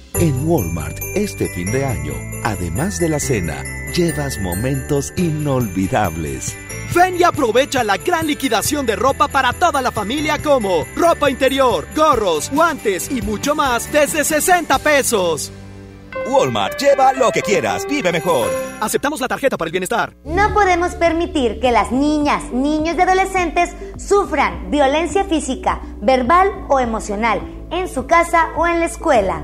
En Walmart, este fin de año, además de la cena, llevas momentos inolvidables. Ven y aprovecha la gran liquidación de ropa para toda la familia como ropa interior, gorros, guantes y mucho más desde 60 pesos. Walmart, lleva lo que quieras, vive mejor. Aceptamos la tarjeta para el bienestar. No podemos permitir que las niñas, niños y adolescentes sufran violencia física, verbal o emocional en su casa o en la escuela.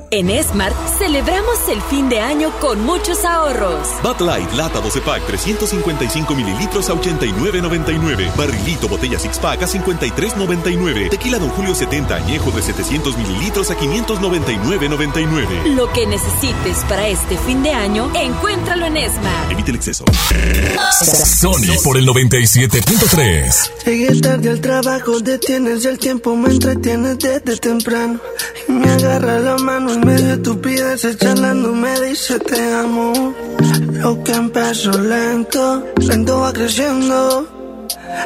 En Smart celebramos el fin de año con muchos ahorros. Bud Light, lata 12 pack, 355 mililitros a 89.99. Barrilito, botella six pack a 53.99. Tequila Don Julio 70 añejo de 700 mililitros a 599.99. Lo que necesites para este fin de año, encuéntralo en Smart. Evite el exceso. Sony por el 97.3. Llegué tarde al trabajo, detienes el tiempo me entretienes desde temprano. Y me agarra la mano en medio de estupideces charlando, me dice te amo. Lo que empezó lento, lento va creciendo.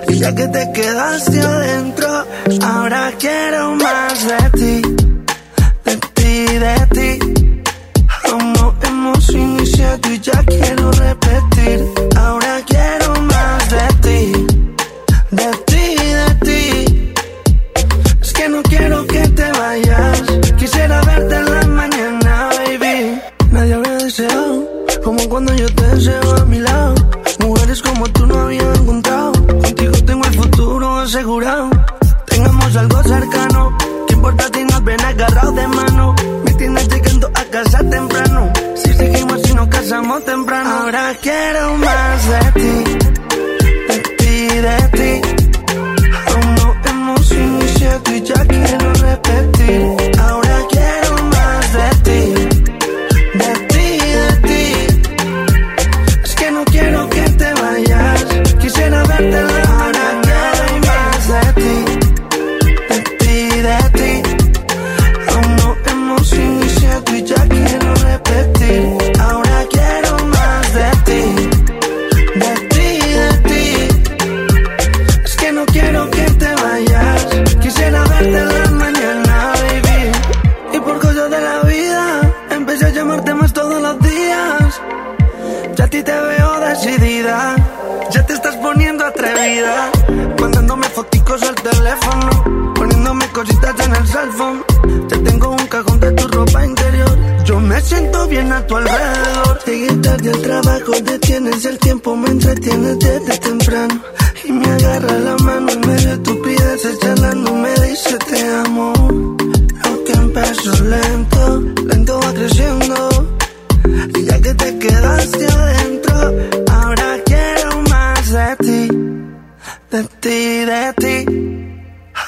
Y ya que te quedaste adentro, ahora quiero más de ti, de ti, de ti. Como hemos iniciado y ya quiero repetir, ahora cuando yo te deseo a mi lado. Mujeres como tú no había encontrado. Contigo tengo el futuro asegurado. Tengamos algo cercano. ¿Qué importa si nos ven agarrados de mano? Me tienes llegando a casa temprano. Si seguimos y si nos casamos temprano. Ahora quiero más de ti. De ti, de ti. Aún no hemos iniciado y ya quiero repetir. Bien a tu alrededor. Llegué tarde al trabajo, detienes el tiempo, me entretienes desde temprano. Y me agarra la mano en medio de estupideces, charlando, me dice te amo. Lo que empezó lento, lento va creciendo. Y ya que te quedaste adentro, ahora quiero más de ti, de ti, de ti.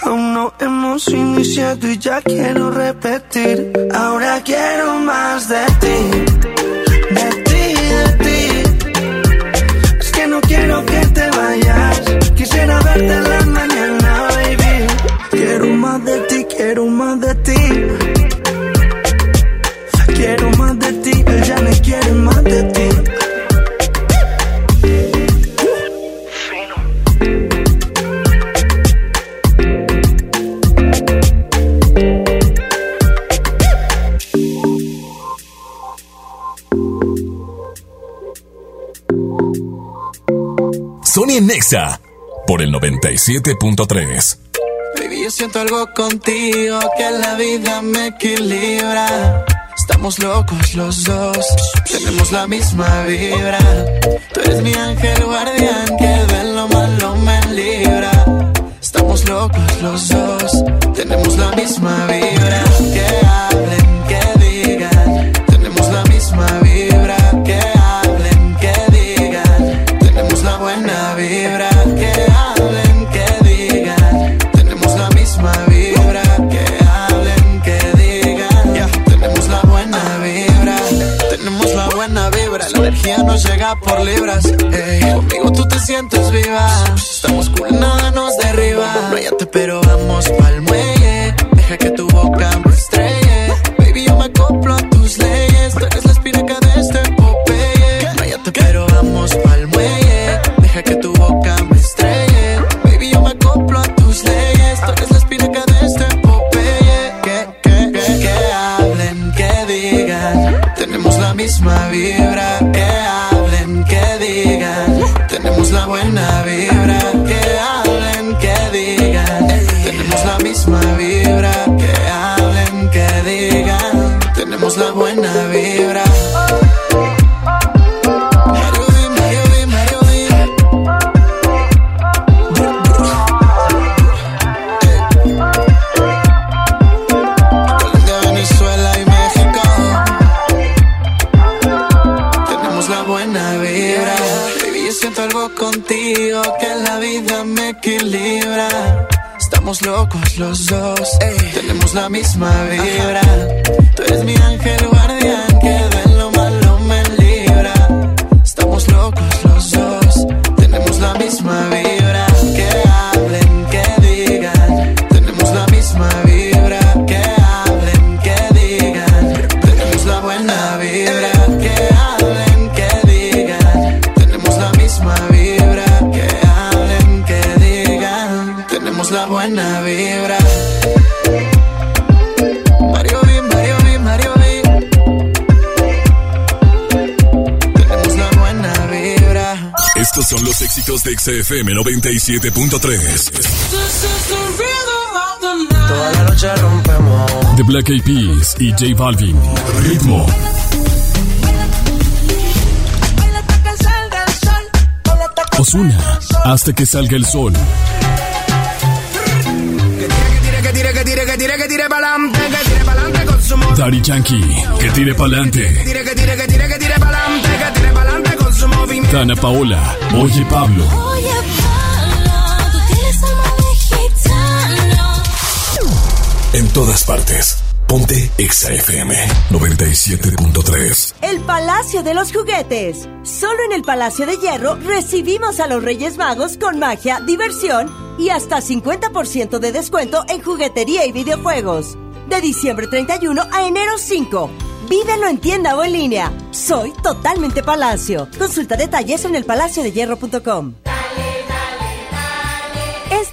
Aún no hemos iniciado y ya quiero repetir. Ahora quiero más de ti, de ti, de ti. Es que no quiero que te vayas. Quisiera verte la Nexa por el 97.3. Baby, yo siento algo contigo que la vida me equilibra. Estamos locos los dos, tenemos la misma vibra. Tú eres mi ángel guardián que de lo malo me libra. Estamos locos los dos, tenemos la misma vibra. Por libras. Conmigo tú te sientes viva. Estamos cool, nada nos derriba. Váyate, pero vamos pa'l la misma vibra. XFM 97.3. Toda la noche rompemos. The Black Eyed Peas y J Balvin. Ritmo. Osuna. Hasta que salga el sol. Que tire, que tire, que tire, que tire pa'lante, que tire pa'lante con su movimiento. Daddy Yankee. Que tire pa'lante. Tire, que tire, que todas partes. Ponte XFM 97.3. El Palacio de los Juguetes. Solo en el Palacio de Hierro recibimos a los Reyes Magos con magia, diversión y hasta 50% de descuento en juguetería y videojuegos. De diciembre 31 a enero 5. Vívelo en tienda o en línea. Soy totalmente Palacio. Consulta detalles en elpalaciodehierro.com.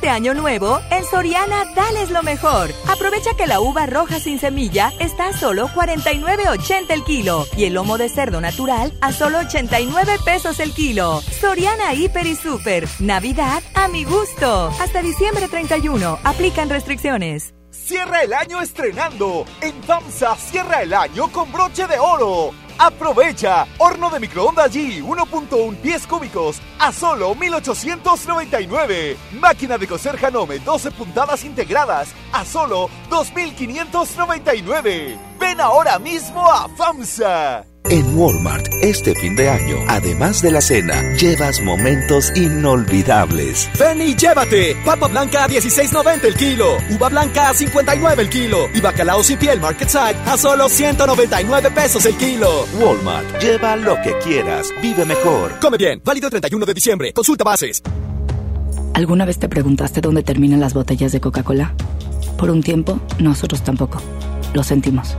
Este año nuevo, en Soriana dales lo mejor. Aprovecha que la uva roja sin semilla está a solo 49.80 el kilo y el lomo de cerdo natural a solo 89 pesos el kilo. Soriana Hiper y Super. Navidad a mi gusto. Hasta diciembre 31. Aplican restricciones. Cierra el año estrenando. En FAMSA cierra el año con broche de oro. Aprovecha. Horno de microondas G 1.1 pies cúbicos a solo 1899. Máquina de coser Janome 12 puntadas integradas a solo 2599. Ven ahora mismo a FAMSA. En Walmart, este fin de año, además de la cena, llevas momentos inolvidables. Ven y llévate. Papa blanca a 16.90 el kilo. Uva blanca a 59 el kilo. Y bacalao sin piel Market Side a solo 199 pesos el kilo. Walmart, lleva lo que quieras. Vive mejor. Come bien. Válido el 31 de diciembre. Consulta bases. ¿Alguna vez te preguntaste dónde terminan las botellas de Coca-Cola? Por un tiempo, nosotros tampoco. Lo sentimos.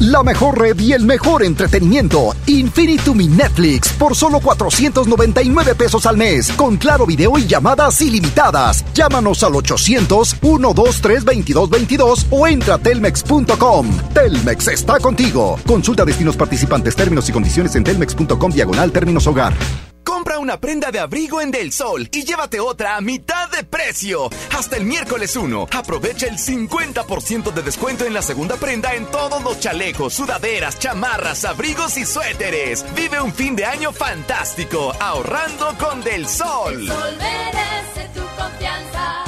La mejor red y el mejor entretenimiento. Infinitum Netflix por solo 499 pesos al mes. Con claro video y llamadas ilimitadas. Llámanos al 800-123-2222 o entra a telmex.com. Telmex está contigo. Consulta destinos participantes, términos y condiciones en telmex.com diagonal términos hogar. Compra una prenda de abrigo en Del Sol y llévate otra a mitad de precio. Hasta el miércoles 1. Aprovecha el 50% de descuento en la segunda prenda en todos los chalecos, sudaderas, chamarras, abrigos y suéteres. Vive un fin de año fantástico ahorrando con Del Sol. El sol merece tu confianza.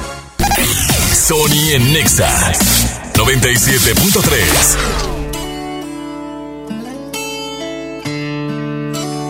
Sony en Nexa 97.3.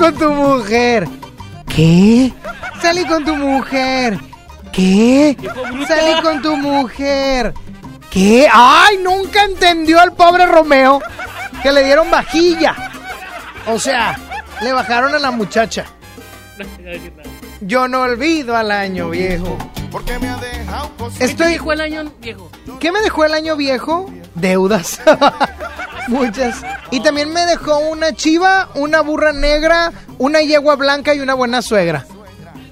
Con tu mujer. ¿Qué? Salí con tu mujer. ¿Qué? Salí con tu mujer. ¿Qué? ¡Ay! Nunca entendió al pobre Romeo que le dieron vajilla. O sea, le bajaron a la muchacha. Yo no olvido al año viejo. Estoy... ¿Qué dijo el año viejo? ¿Qué me dejó el año viejo? Deudas. Muchas. Y también me dejó una chiva, una burra negra, una yegua blanca y una buena suegra.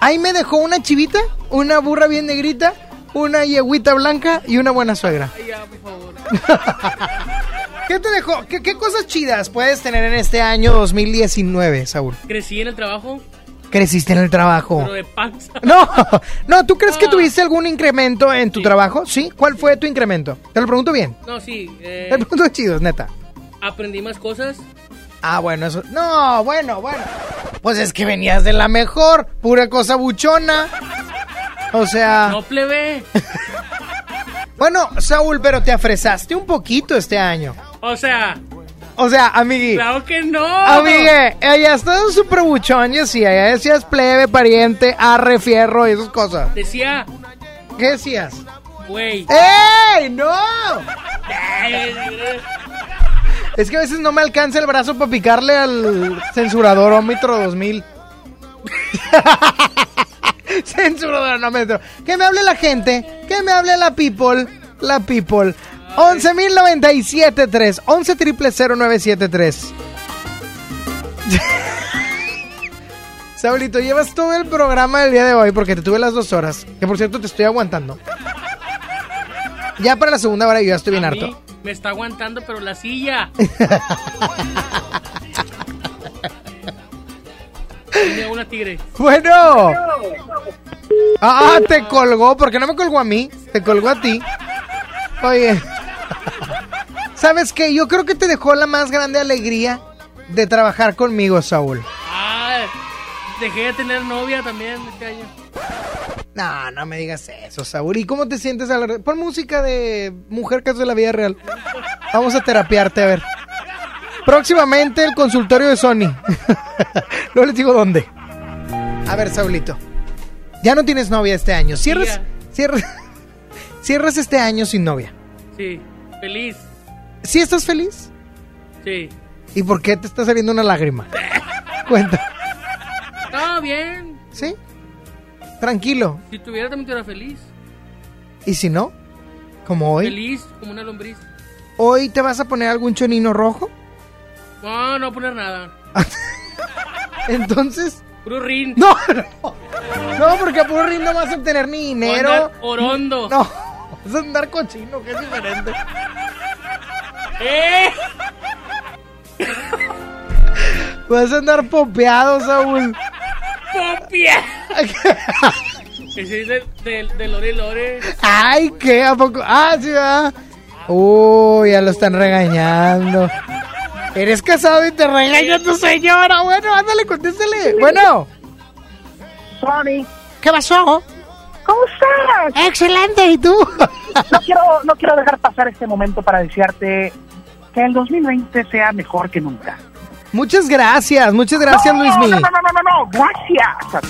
Ahí me dejó una chivita, una burra bien negrita, una yeguita blanca y una buena suegra. Ay, ya, por favor. ¿Qué te dejó? ¿Qué, qué cosas chidas puedes tener en este año 2019, Saúl? Crecí en el trabajo, Creciste en el trabajo. pero de panza. No, no, ¿tú crees que tuviste algún incremento en tu trabajo? ¿Sí? ¿Cuál fue tu incremento? Te lo pregunto bien. No, sí. eh, Te lo pregunto chido, neta. Aprendí más cosas. Ah, bueno, eso. No, bueno, bueno. Pues es que venías de la mejor, pura cosa buchona. O sea. No plebe. Bueno, Saúl, pero te afresaste un poquito este año. O sea, O sea, amigui. claro que no. Amigue, allá estás súper buchón, y sí, allá decías plebe, pariente, arre, fierro y esas cosas. Decía, ¿Qué decías? güey. ¡Ey! ¡No! Es que a veces no me alcanza el brazo para picarle al censurador Ómetro 2000. censurador Ómetro. Que me hable la gente, que me hable la people, la people. 11.097.3, 11 triple 0973. Saulito, llevas todo el programa del día de hoy porque te tuve las dos horas. Que por cierto te estoy aguantando. Ya para la segunda hora yo ya estoy bien harto. Me está aguantando, pero la silla. Tenía una tigre. Bueno. Ah, te colgó. ¿Por qué no me colgó a mí? Te colgó a ti. Oye. ¿Sabes qué? Yo creo que te dejó la más grande alegría de trabajar conmigo, Saúl. Ah, dejé de tener novia también este año. No, no me digas eso, Saúl. ¿Y cómo te sientes al re- Pon música de mujer caso de la vida real. Vamos a terapiarte, a ver. Próximamente el consultorio de Sony. Luego les digo dónde. A ver, Saulito. Ya no tienes novia este año. Cierras, cierras, cierras este año sin novia. Sí, feliz. ¿Sí estás feliz? Sí. ¿Y por qué te está saliendo una lágrima? Cuenta. No, bien. ¿Sí? Tranquilo. Si tuviera también estuviera feliz. ¿Y si no? Como hoy. Feliz como una lombriz. ¿Hoy te vas a poner algún chonino rojo? No, no poner nada. Entonces... Puro rin. No, no. No, porque a puro rin no vas a obtener ni dinero. andar orondo. No, vas a andar cochino, que es diferente. ¡Eh! Vas a andar popeado, Saúl. ¡Popia! Ese es del, del Lore Lore. Ay, ¿qué? ¿A poco? Ah, sí, va. Uy, ya lo están regañando. Eres casado y te regaña tu señora. Bueno, ándale, contéstale. Bueno. Sony. ¿Qué pasó? ¿Cómo estás? Excelente, ¿y tú? No quiero, no quiero dejar pasar este momento para desearte que el 2020 sea mejor que nunca. Muchas gracias, muchas gracias, no, Luismi. No, no, no, no, no, gracias.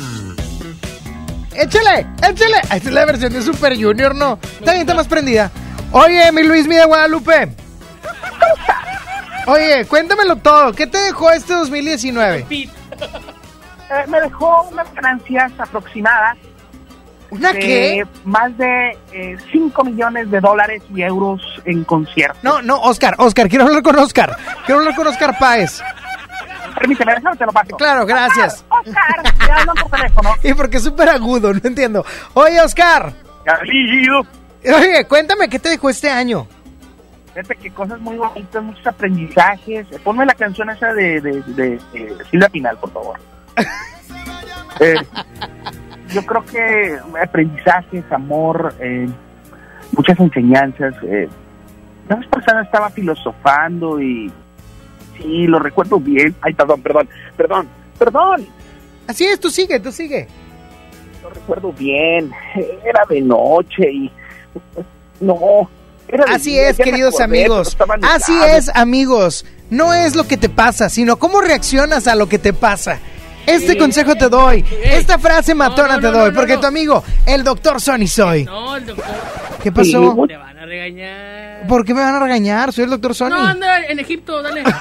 échale, échale. Esta es la versión de Super Junior, ¿no? Está bien, está más prendida. Oye, mi Luis, mi de Guadalupe. Oye, cuéntamelo todo. ¿Qué te dejó este 2019? Eh, me dejó unas ganancias aproximadas. ¿Una de qué? Más de 5 millones de dólares y euros en conciertos. No, no, Oscar, Oscar, quiero hablar con Oscar. Quiero hablar con Oscar Páez. Permíteme, déjame te lo paso. Claro, gracias. Oscar, te hablan por teléfono. Y porque es súper agudo, no entiendo. Oye, Oscar. Oye, cuéntame, ¿qué te dejó este año? Fíjate que cosas muy bonitas, muchos aprendizajes. Ponme la canción esa de, de, de, de Silvia Pinal, por favor. Eh, yo creo que aprendizajes, amor, eh, muchas enseñanzas. Eh. La vez pasada estaba filosofando y sí, lo recuerdo bien. Ay, perdón, perdón, perdón, perdón. Así es, tú sigue, tú sigue. Lo recuerdo bien. Era de noche y... No. Así día, es, queridos acordé, amigos. estaba Así es, amigos. No es lo que te pasa, sino cómo reaccionas a lo que te pasa. Este Sí. consejo te doy. Esta frase matona no, te no, doy. no, porque no. tu amigo, el doctor Sony soy. No, el doctor. ¿Qué pasó? Te van a regañar. ¿Por qué me van a regañar? Soy el doctor Sony. No, anda en Egipto, dale.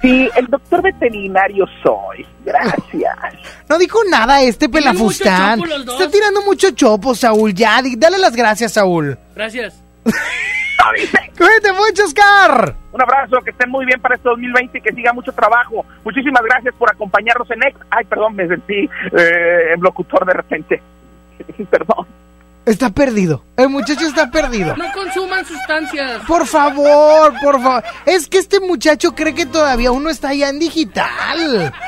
Sí, el doctor veterinario soy. Gracias. No dijo nada este pelafustán. mucho chopo los dos. Está tirando mucho chopo, Saúl. Ya, dale las gracias, Saúl. Gracias. Cuídate mucho, Oscar. Un abrazo, que estén muy bien para este 2020 y que siga mucho trabajo. Muchísimas gracias por acompañarnos en Ex. Ay, perdón, me sentí eh, en locutor de repente. perdón. Está perdido. El muchacho está perdido. No consuman sustancias. Por favor, por favor. Es que este muchacho cree que todavía uno está ya en digital.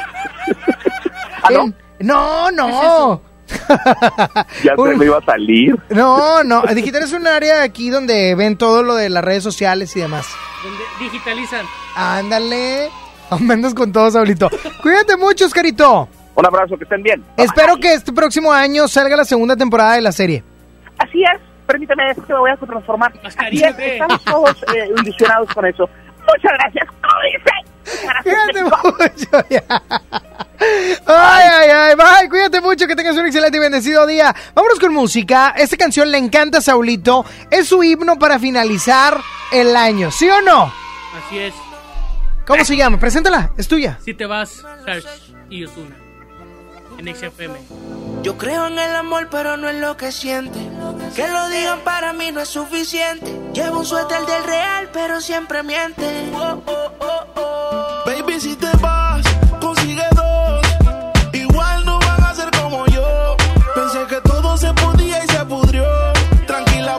En- No, no. Ya se me iba a salir. No, no. Digital es un área aquí donde ven todo lo de las redes sociales y demás. Donde digitalizan. Ándale. Andas con todos, Saulito. Cuídate mucho, Oscarito. Un abrazo, que estén bien. Espero que este próximo año salga la segunda temporada de la serie. Así es, permíteme, es que me voy a transformar. Así estamos todos eh, ilusionados con eso. Muchas gracias. Cuídate mucho. ya. Ay, ay, ay, bye. Cuídate mucho, que tengas un excelente y bendecido día. Vámonos con música. Esta canción le encanta a Saulito. Es su himno para finalizar el año, ¿sí o no? Así es. ¿Cómo se llama? Preséntala, es tuya. Si te vas, Sarge y Osuna. En XFM. Yo creo en el amor, pero no en lo que siente. Que lo digan para mí no es suficiente. Llevo un suéter del real, pero siempre miente. Oh, oh, oh, oh. Baby, si te vas, consigue dos. Igual no van a ser como yo. Pensé que todo se podía y se pudrió. Tranquila,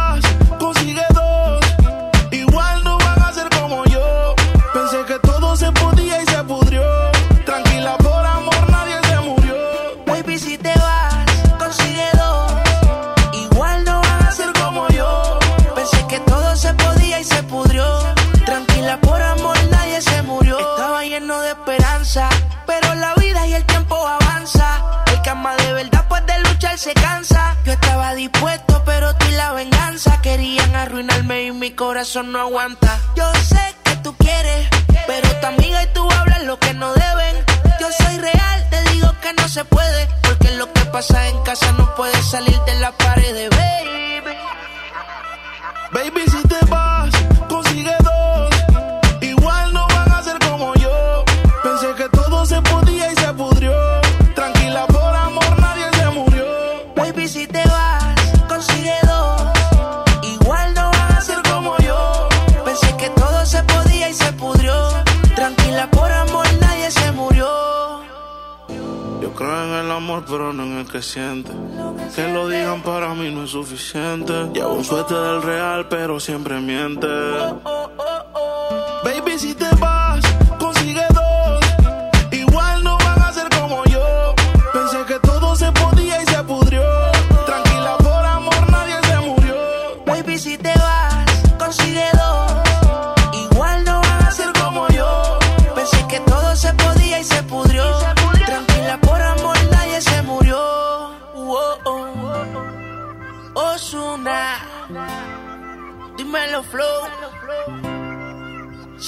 se podía y se pudrió. Tranquila, por amor nadie se murió. Baby, si te vas, consigue dos. Igual no van a ser como yo. Pensé que todo se podía y se pudrió. Tranquila, por amor nadie se murió. Estaba lleno de esperanza, pero la vida y el tiempo avanza. El que ama de verdad pues de luchar se cansa. Yo estaba dispuesto, pero tú la venganza querían arruinarme y mi corazón no aguanta. Yo sé que tú quieres, pero tu amiga y tú hablan lo que no deben. Yo soy real, te digo que no se puede, porque lo que pasa en casa no puede salir de la pared, baby. Baby, si te vas, pero no en el que siente. Que lo digan para mí no es suficiente. Llevo un suerte del real, pero siempre miente. Baby, si te vas, consigue dos. Igual no van a ser como yo. Pensé que todo se podía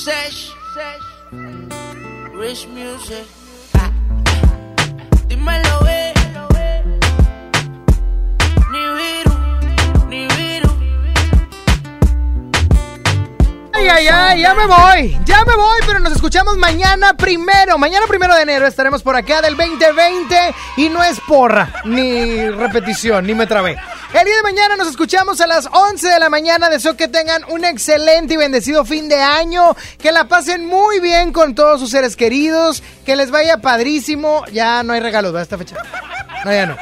Sesh, Rich Music. Ay, ay, ay, ya me voy, ya me voy, pero nos escuchamos mañana primero, mañana primero de enero estaremos por acá del 2020 y no es porra, ni repetición, ni me trabé. El día de mañana nos escuchamos a las 11 de la mañana, deseo que tengan un excelente y bendecido fin de año, que la pasen muy bien con todos sus seres queridos, que les vaya padrísimo, ya no hay regalos, ¿verdad? Esta fecha. No, ya no.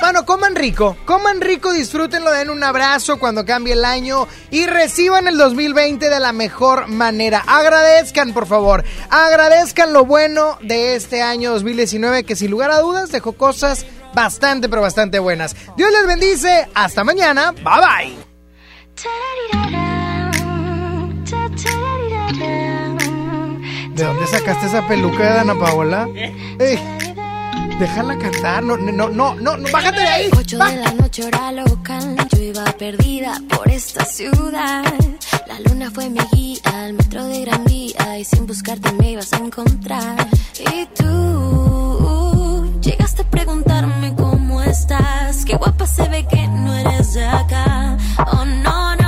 Bueno, coman rico, coman rico, disfrútenlo, den un abrazo cuando cambie el año y reciban el 2020 de la mejor manera. Agradezcan, por favor, agradezcan lo bueno de este año 2019 que sin lugar a dudas dejó cosas bastante, pero bastante buenas. Dios les bendice, hasta mañana, bye bye. ¿De dónde sacaste esa peluca de Dana Paola? Déjala cantar, no, no, no, no, no, bájate de ahí. 8 de la noche hora local, yo iba perdida por esta ciudad. La luna fue mi guía, al metro de Gran Vía y sin buscarte me ibas a encontrar. Y tú llegaste a preguntarme cómo estás, qué guapa se ve que no eres de acá. Oh no no,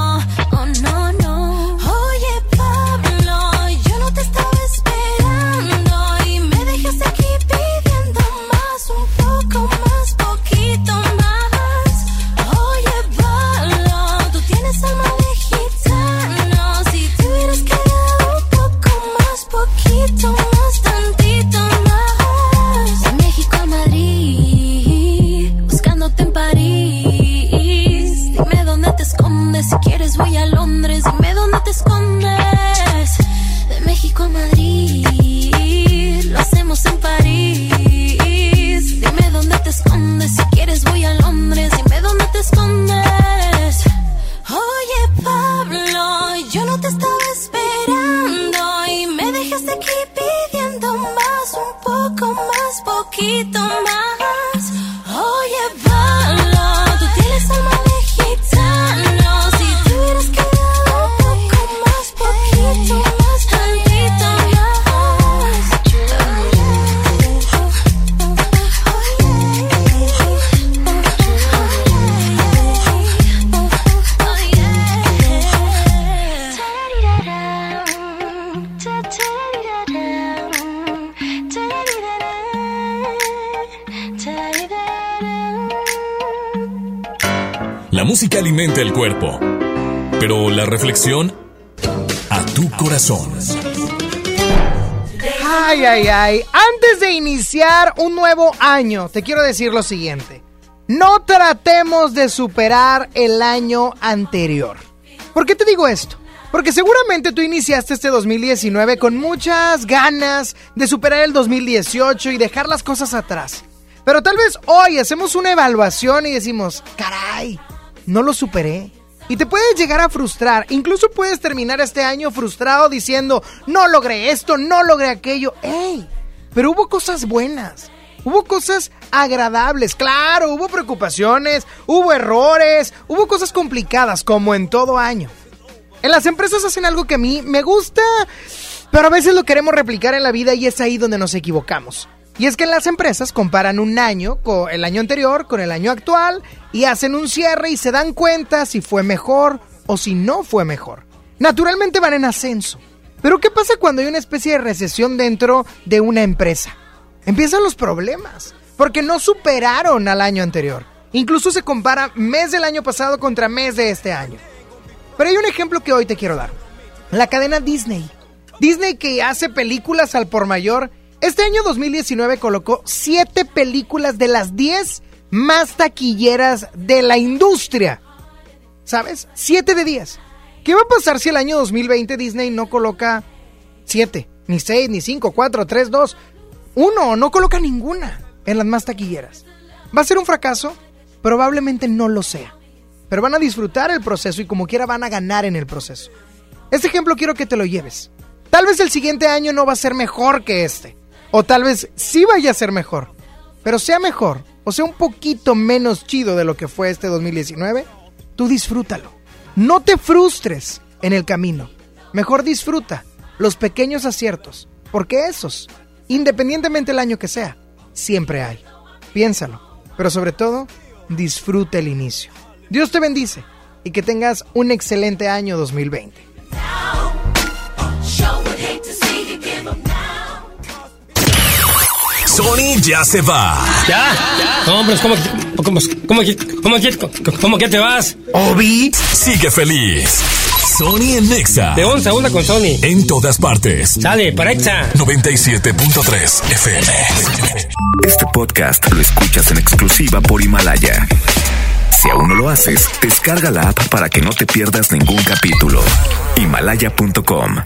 escondes, si quieres a tu corazón. Ay, ay, ay. Antes de iniciar un nuevo año, te quiero decir lo siguiente. No tratemos de superar el año anterior. ¿Por qué te digo esto? Porque seguramente tú iniciaste este 2019 con muchas ganas de superar el 2018 y dejar las cosas atrás. Pero tal vez hoy hacemos una evaluación y decimos, caray, no lo superé. Y te puedes llegar a frustrar. Incluso puedes terminar este año frustrado diciendo, no logré esto, no logré aquello. ¡Ey! Pero hubo cosas buenas. Hubo cosas agradables, claro, hubo preocupaciones, hubo errores, hubo cosas complicadas, como en todo año. En las empresas hacen algo que a mí me gusta, pero a veces lo queremos replicar en la vida y es ahí donde nos equivocamos. Y es que las empresas comparan un año con el año anterior con el año actual y hacen un cierre y se dan cuenta si fue mejor o si no fue mejor. Naturalmente van en ascenso. Pero ¿qué pasa cuando hay una especie de recesión dentro de una empresa? Empiezan los problemas, porque no superaron al año anterior. Incluso se compara mes del año pasado contra mes de este año. Pero hay un ejemplo que hoy te quiero dar. La cadena Disney. Disney que hace películas al por mayor este año 2019 colocó 7 películas de las 10 más taquilleras de la industria. ¿Sabes? 7 de 10. ¿Qué va a pasar si el año 2020 Disney no coloca 7, ni 6, ni 5, 4, 3, 2, 1? No coloca ninguna en las más taquilleras. ¿Va a ser un fracaso? Probablemente no lo sea. Pero van a disfrutar el proceso y como quiera van a ganar en el proceso. Este ejemplo quiero que te lo lleves. Tal vez el siguiente año no va a ser mejor que este. O tal vez sí vaya a ser mejor. Pero sea mejor, o sea un poquito menos chido de lo que fue este 2019, tú disfrútalo. No te frustres en el camino. Mejor disfruta los pequeños aciertos, porque esos, independientemente del año que sea, siempre hay. Piénsalo, pero sobre todo, disfruta el inicio. Dios te bendice y que tengas un excelente año 2020. Sony ya se va. ¿Ya? Pero ¿cómo, cómo, cómo, cómo, cómo que te vas? Obi sigue feliz. Sony en Nexa. De once a una con Sony. En todas partes. Sale, para Exa. 97.3 FM. Este podcast lo escuchas en exclusiva por Himalaya. Si aún no lo haces, descarga la app para que no te pierdas ningún capítulo. Himalaya.com